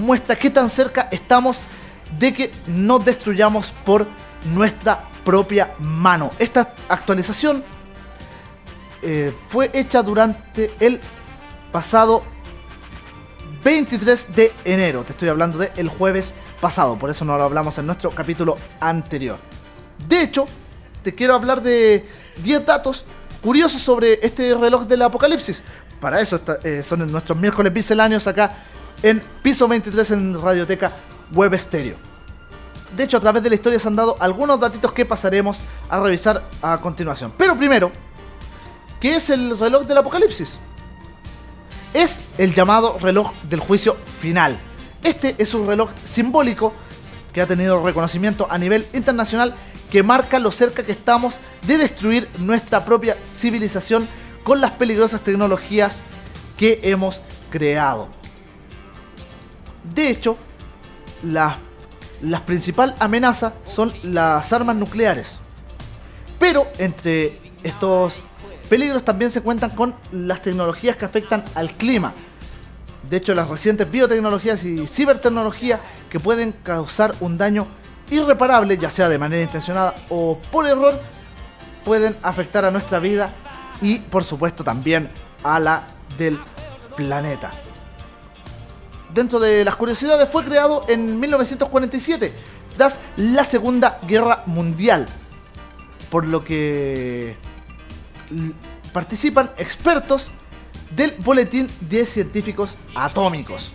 muestra qué tan cerca estamos de que nos destruyamos por nuestra propia mano. Esta actualización eh, fue hecha durante el pasado 23 de enero. Te estoy hablando del el jueves pasado, por eso no lo hablamos en nuestro capítulo anterior. De hecho, te quiero hablar de 10 datos curiosos sobre este reloj del apocalipsis. Para eso eh, son nuestros miércoles misceláneos acá en Piso 23 en Radioteca Web Stereo. De hecho, a través de la historia se han dado algunos datitos que pasaremos a revisar a continuación. Pero primero, ¿qué es el reloj del apocalipsis? es el llamado reloj del juicio final. Este es un reloj simbólico que ha tenido reconocimiento a nivel internacional que marca lo cerca que estamos de destruir nuestra propia civilización con las peligrosas tecnologías que hemos creado. De hecho, las las principal amenaza son las armas nucleares. Pero entre estos peligros también se cuentan con las tecnologías que afectan al clima. De hecho, las recientes biotecnologías y cibertecnología que pueden causar un daño irreparable, ya sea de manera intencionada o por error, pueden afectar a nuestra vida y por supuesto también a la del planeta. Dentro de las curiosidades fue creado en 1947, tras la Segunda Guerra Mundial, por lo que participan expertos del Boletín de Científicos Atómicos.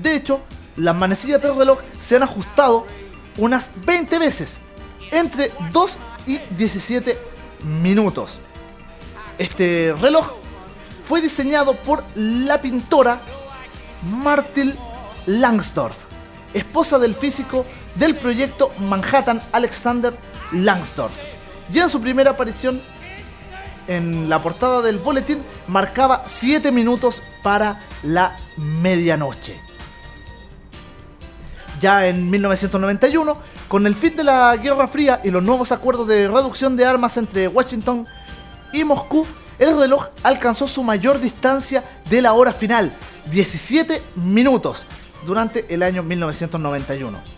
De hecho, las manecillas del reloj se han ajustado unas 20 veces, entre 2 y 17 minutos. Este reloj fue diseñado por la pintora Martil Langsdorff, esposa del físico del proyecto Manhattan Alexander Langsdorff. Ya en su primera aparición en la portada del boletín marcaba 7 minutos para la medianoche. Ya en 1991, con el fin de la Guerra Fría y los nuevos acuerdos de reducción de armas entre Washington y Moscú, el reloj alcanzó su mayor distancia de la hora final, 17 minutos, durante el año 1991.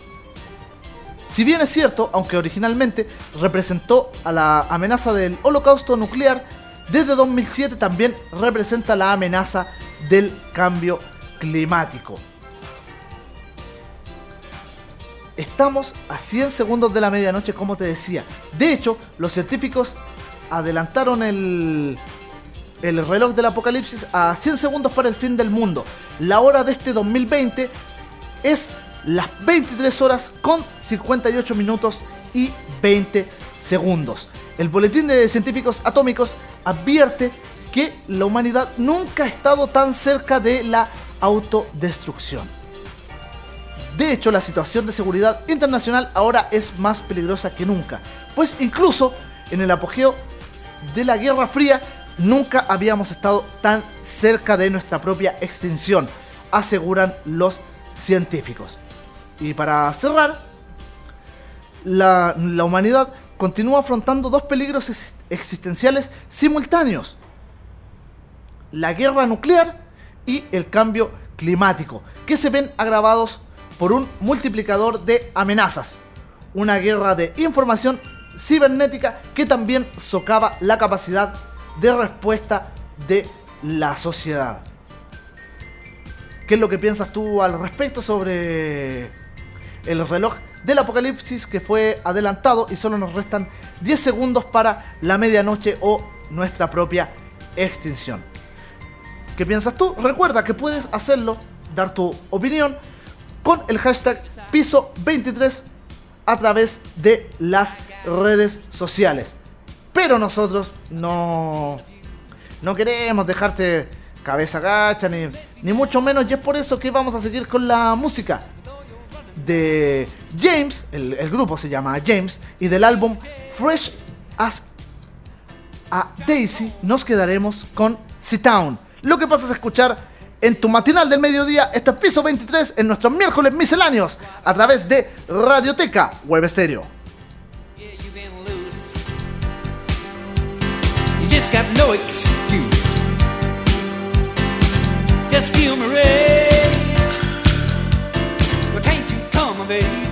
Si bien es cierto, aunque originalmente representó a la amenaza del holocausto nuclear, desde 2007 también representa la amenaza del cambio climático. Estamos a 100 segundos de la medianoche, como te decía. De hecho, los científicos adelantaron el, el reloj del apocalipsis a 100 segundos para el fin del mundo. La hora de este 2020 es las 23 horas con 58 minutos y 20 segundos. El Boletín de Científicos Atómicos advierte que la humanidad nunca ha estado tan cerca de la autodestrucción. De hecho, la situación de seguridad internacional ahora es más peligrosa que nunca, pues incluso en el apogeo de la Guerra Fría nunca habíamos estado tan cerca de nuestra propia extinción, aseguran los científicos. Y para cerrar, la, humanidad continúa afrontando dos peligros ex- existenciales simultáneos. La guerra nuclear y el cambio climático, que se ven agravados por un multiplicador de amenazas. Una guerra de información cibernética que también socava la capacidad de respuesta de la sociedad. ¿Qué es lo que piensas tú al respecto sobre el reloj del apocalipsis que fue adelantado y solo nos restan 10 segundos para la medianoche o nuestra propia extinción? ¿Qué piensas tú? Recuerda que puedes hacerlo, dar tu opinión con el hashtag piso 23 a través de las redes sociales. Pero nosotros no, no queremos dejarte cabeza gacha, ni, ni mucho menos, y es por eso que vamos a seguir con la música de James, el, el grupo se llama James, y del álbum Fresh as a Daisy nos quedaremos con C-Town. Lo que pasas a escuchar en tu matinal del mediodía, este es piso 23 en nuestros miércoles misceláneos a través de Radioteca Web Stereo. Just got no excuse. Just feel my rage. Well, can't you come of age?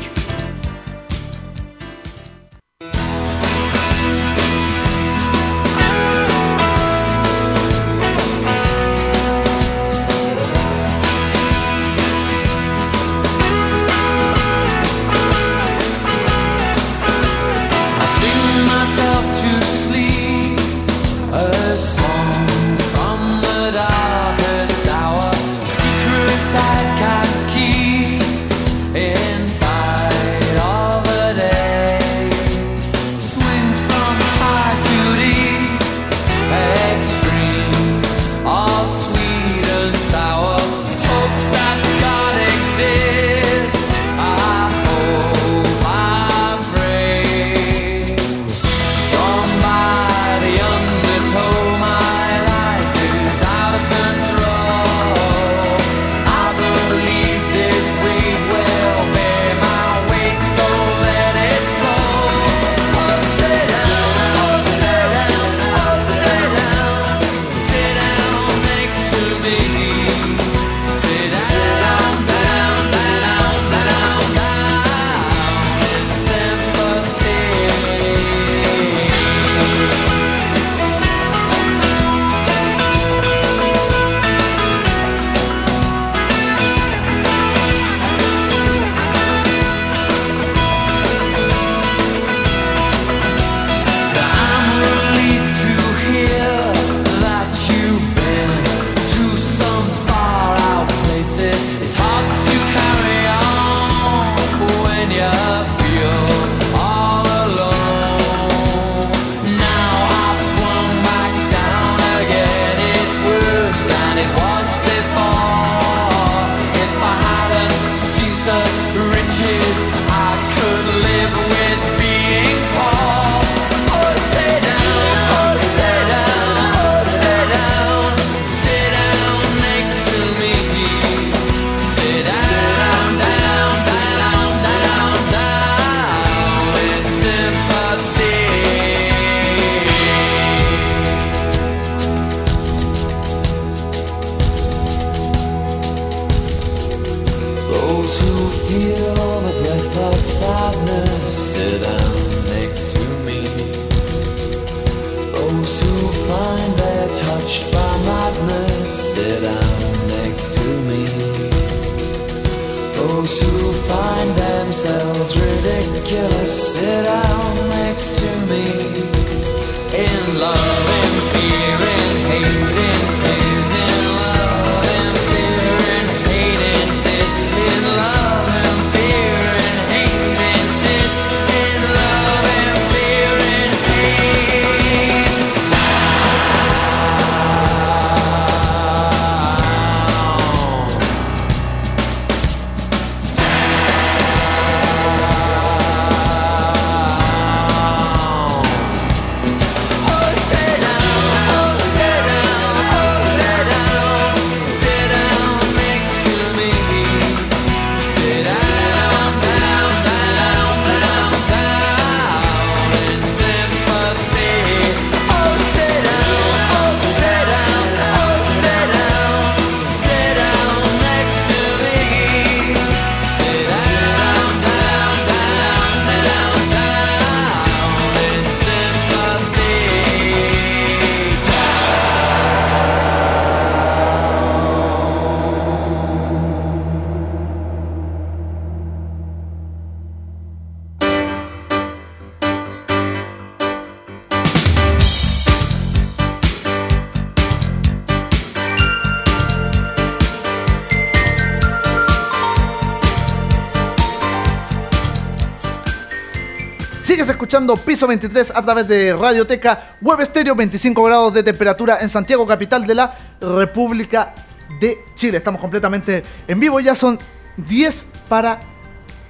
23 a través de Radioteca Web Estéreo, 25 grados de temperatura en Santiago, capital de la República de Chile. Estamos completamente en vivo, ya son 10 para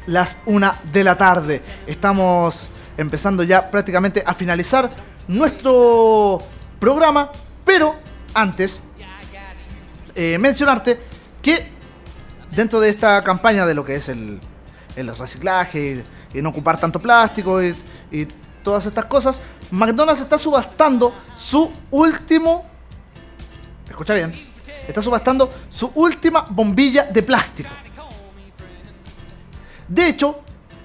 las 1 de la tarde. Estamos empezando ya prácticamente a finalizar nuestro programa, pero antes eh, mencionarte que dentro de esta campaña de lo que es el, el reciclaje y, no ocupar tanto plástico y todas estas cosas, McDonald's está subastando su último, escucha bien, está subastando su última bombilla de plástico. De hecho,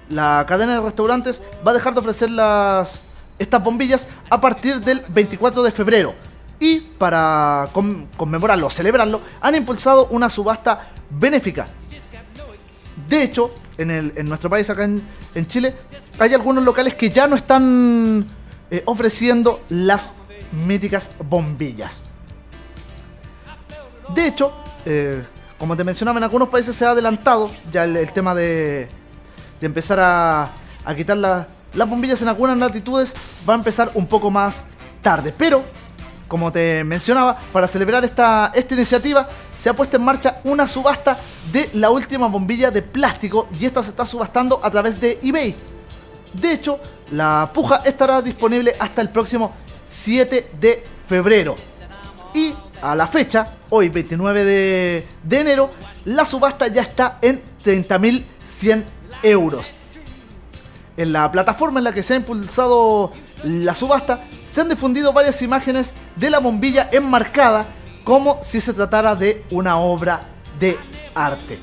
la cadena de restaurantes va a dejar de ofrecer las, estas bombillas a partir del 24 de febrero. Y para con- conmemorarlo, celebrarlo, han impulsado una subasta benéfica. De hecho, en, el- en nuestro país, acá en, en Chile, hay algunos locales que ya no están eh, ofreciendo las míticas bombillas. De hecho, eh, como te mencionaba, en algunos países se ha adelantado ya el, tema de, de empezar a, a quitar la- las bombillas en algunas latitudes. Va a empezar un poco más tarde. Pero, como te mencionaba, para celebrar esta, esta iniciativa se ha puesto en marcha una subasta de la última bombilla de plástico y esta se está subastando a través de eBay. De hecho, la puja estará disponible hasta el próximo 7 de febrero. Y a la fecha, hoy 29 de, de enero, la subasta ya está en 30.100 euros. En la plataforma en la que se ha impulsado la subasta, se han difundido varias imágenes de la bombilla enmarcada como si se tratara de una obra de arte.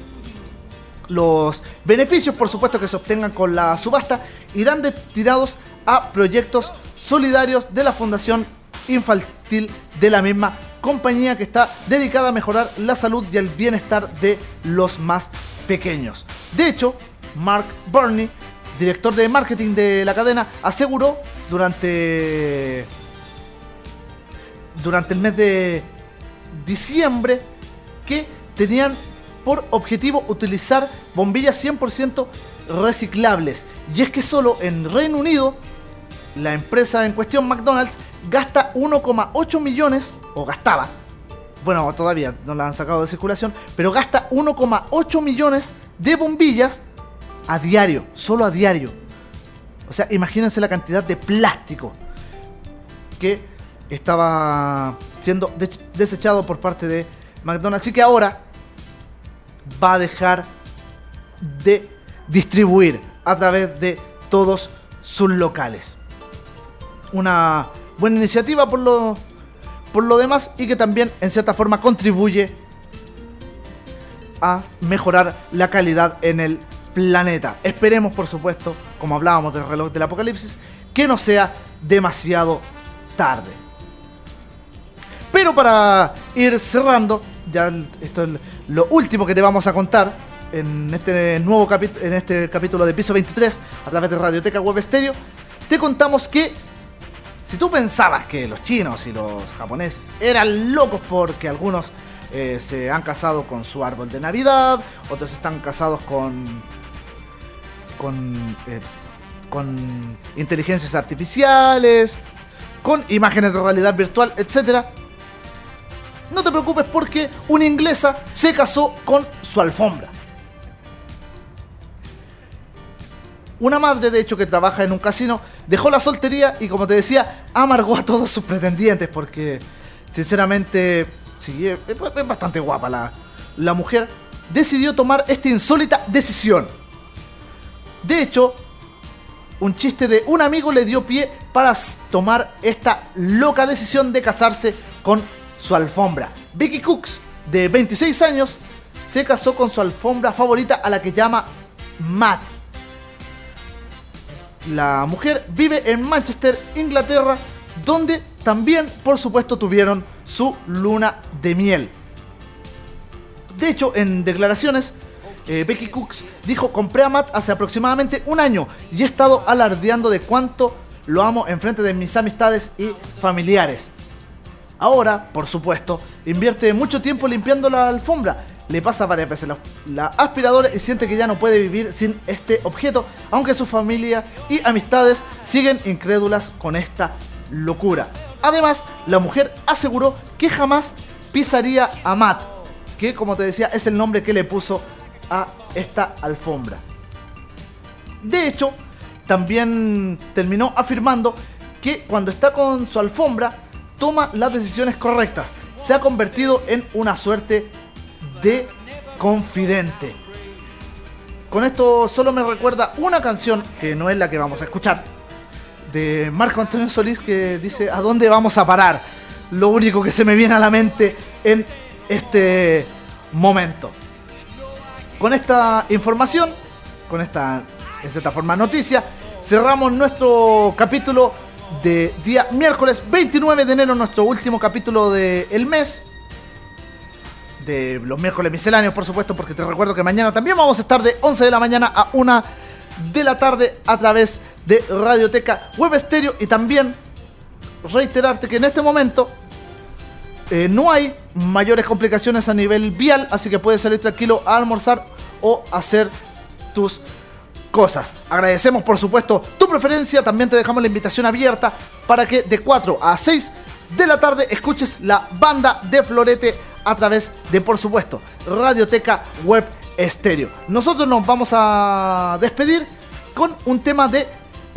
Los beneficios, por supuesto, que se obtengan con la subasta irán destinados a proyectos solidarios de la Fundación Infantil de la misma compañía que está dedicada a mejorar la salud y el bienestar de los más pequeños. De hecho, Mark Burney, director de marketing de la cadena, aseguró durante durante el mes de diciembre que tenían por objetivo utilizar bombillas 100% reciclables. Y es que solo en Reino Unido, la empresa en cuestión, McDonald's, gasta 1,8 millones, o gastaba, bueno, todavía no la han sacado de circulación, pero gasta 1,8 millones de bombillas a diario, solo a diario. O sea, imagínense la cantidad de plástico que estaba siendo de- desechado por parte de McDonald's y que ahora va a dejar de distribuir a través de todos sus locales. Una buena iniciativa por lo, por lo demás y que también en cierta forma contribuye a mejorar la calidad en el planeta. Esperemos, por supuesto, como hablábamos del reloj del apocalipsis, que no sea demasiado tarde. Pero para ir cerrando, ya esto es lo último que te vamos a contar en este nuevo capítulo, en este capítulo de piso 23 a través de Radioteca Web Stereo, te contamos que si tú pensabas que los chinos y los japoneses eran locos porque algunos eh, se han casado con su árbol de Navidad, otros están casados con con eh, con inteligencias artificiales, con imágenes de realidad virtual, etcétera. No te preocupes porque una inglesa se casó con su alfombra. Una madre, de hecho, que trabaja en un casino, dejó la soltería y, como te decía, amargó a todos sus pretendientes porque, sinceramente, sí, es bastante guapa la, la mujer. Decidió tomar esta insólita decisión. De hecho, un chiste de un amigo le dio pie para tomar esta loca decisión de casarse con su alfombra. Vicky Cooks, de 26 años, se casó con su alfombra favorita a la que llama Matt. La mujer vive en Manchester, Inglaterra, donde también, por supuesto, tuvieron su luna de miel. De hecho, en declaraciones, eh, Becky Cooks dijo, compré a Matt hace aproximadamente un año y he estado alardeando de cuánto lo amo en frente de mis amistades y familiares. Ahora, por supuesto, invierte mucho tiempo limpiando la alfombra le pasa varias veces la, la aspiradora y siente que ya no puede vivir sin este objeto, aunque su familia y amistades siguen incrédulas con esta locura. Además, la mujer aseguró que jamás pisaría a Matt, que como te decía es el nombre que le puso a esta alfombra. De hecho, también terminó afirmando que cuando está con su alfombra toma las decisiones correctas. Se ha convertido en una suerte de confidente. Con esto solo me recuerda una canción que no es la que vamos a escuchar. De Marco Antonio Solís que dice ¿A dónde vamos a parar? Lo único que se me viene a la mente en este momento. Con esta información, con esta, de cierta forma, noticia, cerramos nuestro capítulo de día miércoles 29 de enero, nuestro último capítulo del mes. De los miércoles misceláneos, por supuesto, porque te recuerdo que mañana también vamos a estar de 11 de la mañana a 1 de la tarde a través de Radioteca Web Estéreo y también reiterarte que en este momento eh, no hay mayores complicaciones a nivel vial, así que puedes salir tranquilo a almorzar o hacer tus cosas. Agradecemos por supuesto tu preferencia, también te dejamos la invitación abierta para que de 4 a 6 de la tarde escuches la banda de Florete a través de por supuesto Radioteca Web Estéreo. Nosotros nos vamos a despedir con un tema de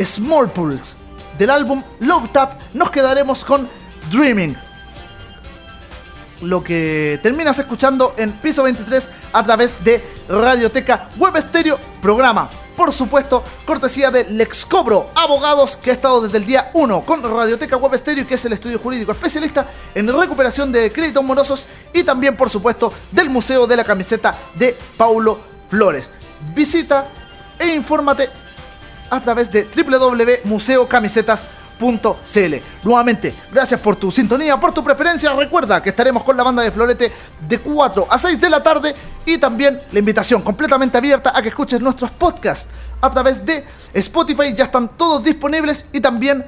Small Pulse del álbum Love Tap. Nos quedaremos con Dreaming lo que terminas escuchando en piso 23 a través de Radioteca Web Estéreo programa. Por supuesto, cortesía de Lex Cobro Abogados, que ha estado desde el día 1 con Radioteca Web que es el estudio jurídico especialista en recuperación de créditos morosos, y también, por supuesto, del Museo de la Camiseta de Paulo Flores. Visita e infórmate a través de www.museocamisetas.cl. Nuevamente, gracias por tu sintonía, por tu preferencia. Recuerda que estaremos con la banda de Florete de 4 a 6 de la tarde y también la invitación completamente abierta a que escuches nuestros podcasts a través de Spotify. Ya están todos disponibles y también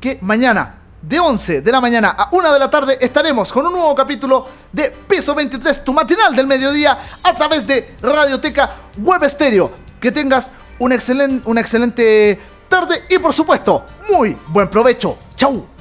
que mañana de 11 de la mañana a 1 de la tarde estaremos con un nuevo capítulo de Piso 23, tu matinal del mediodía a través de Radioteca Web Estéreo. Que tengas un excelen- una excelente tarde y por supuesto, muy buen provecho. Chau.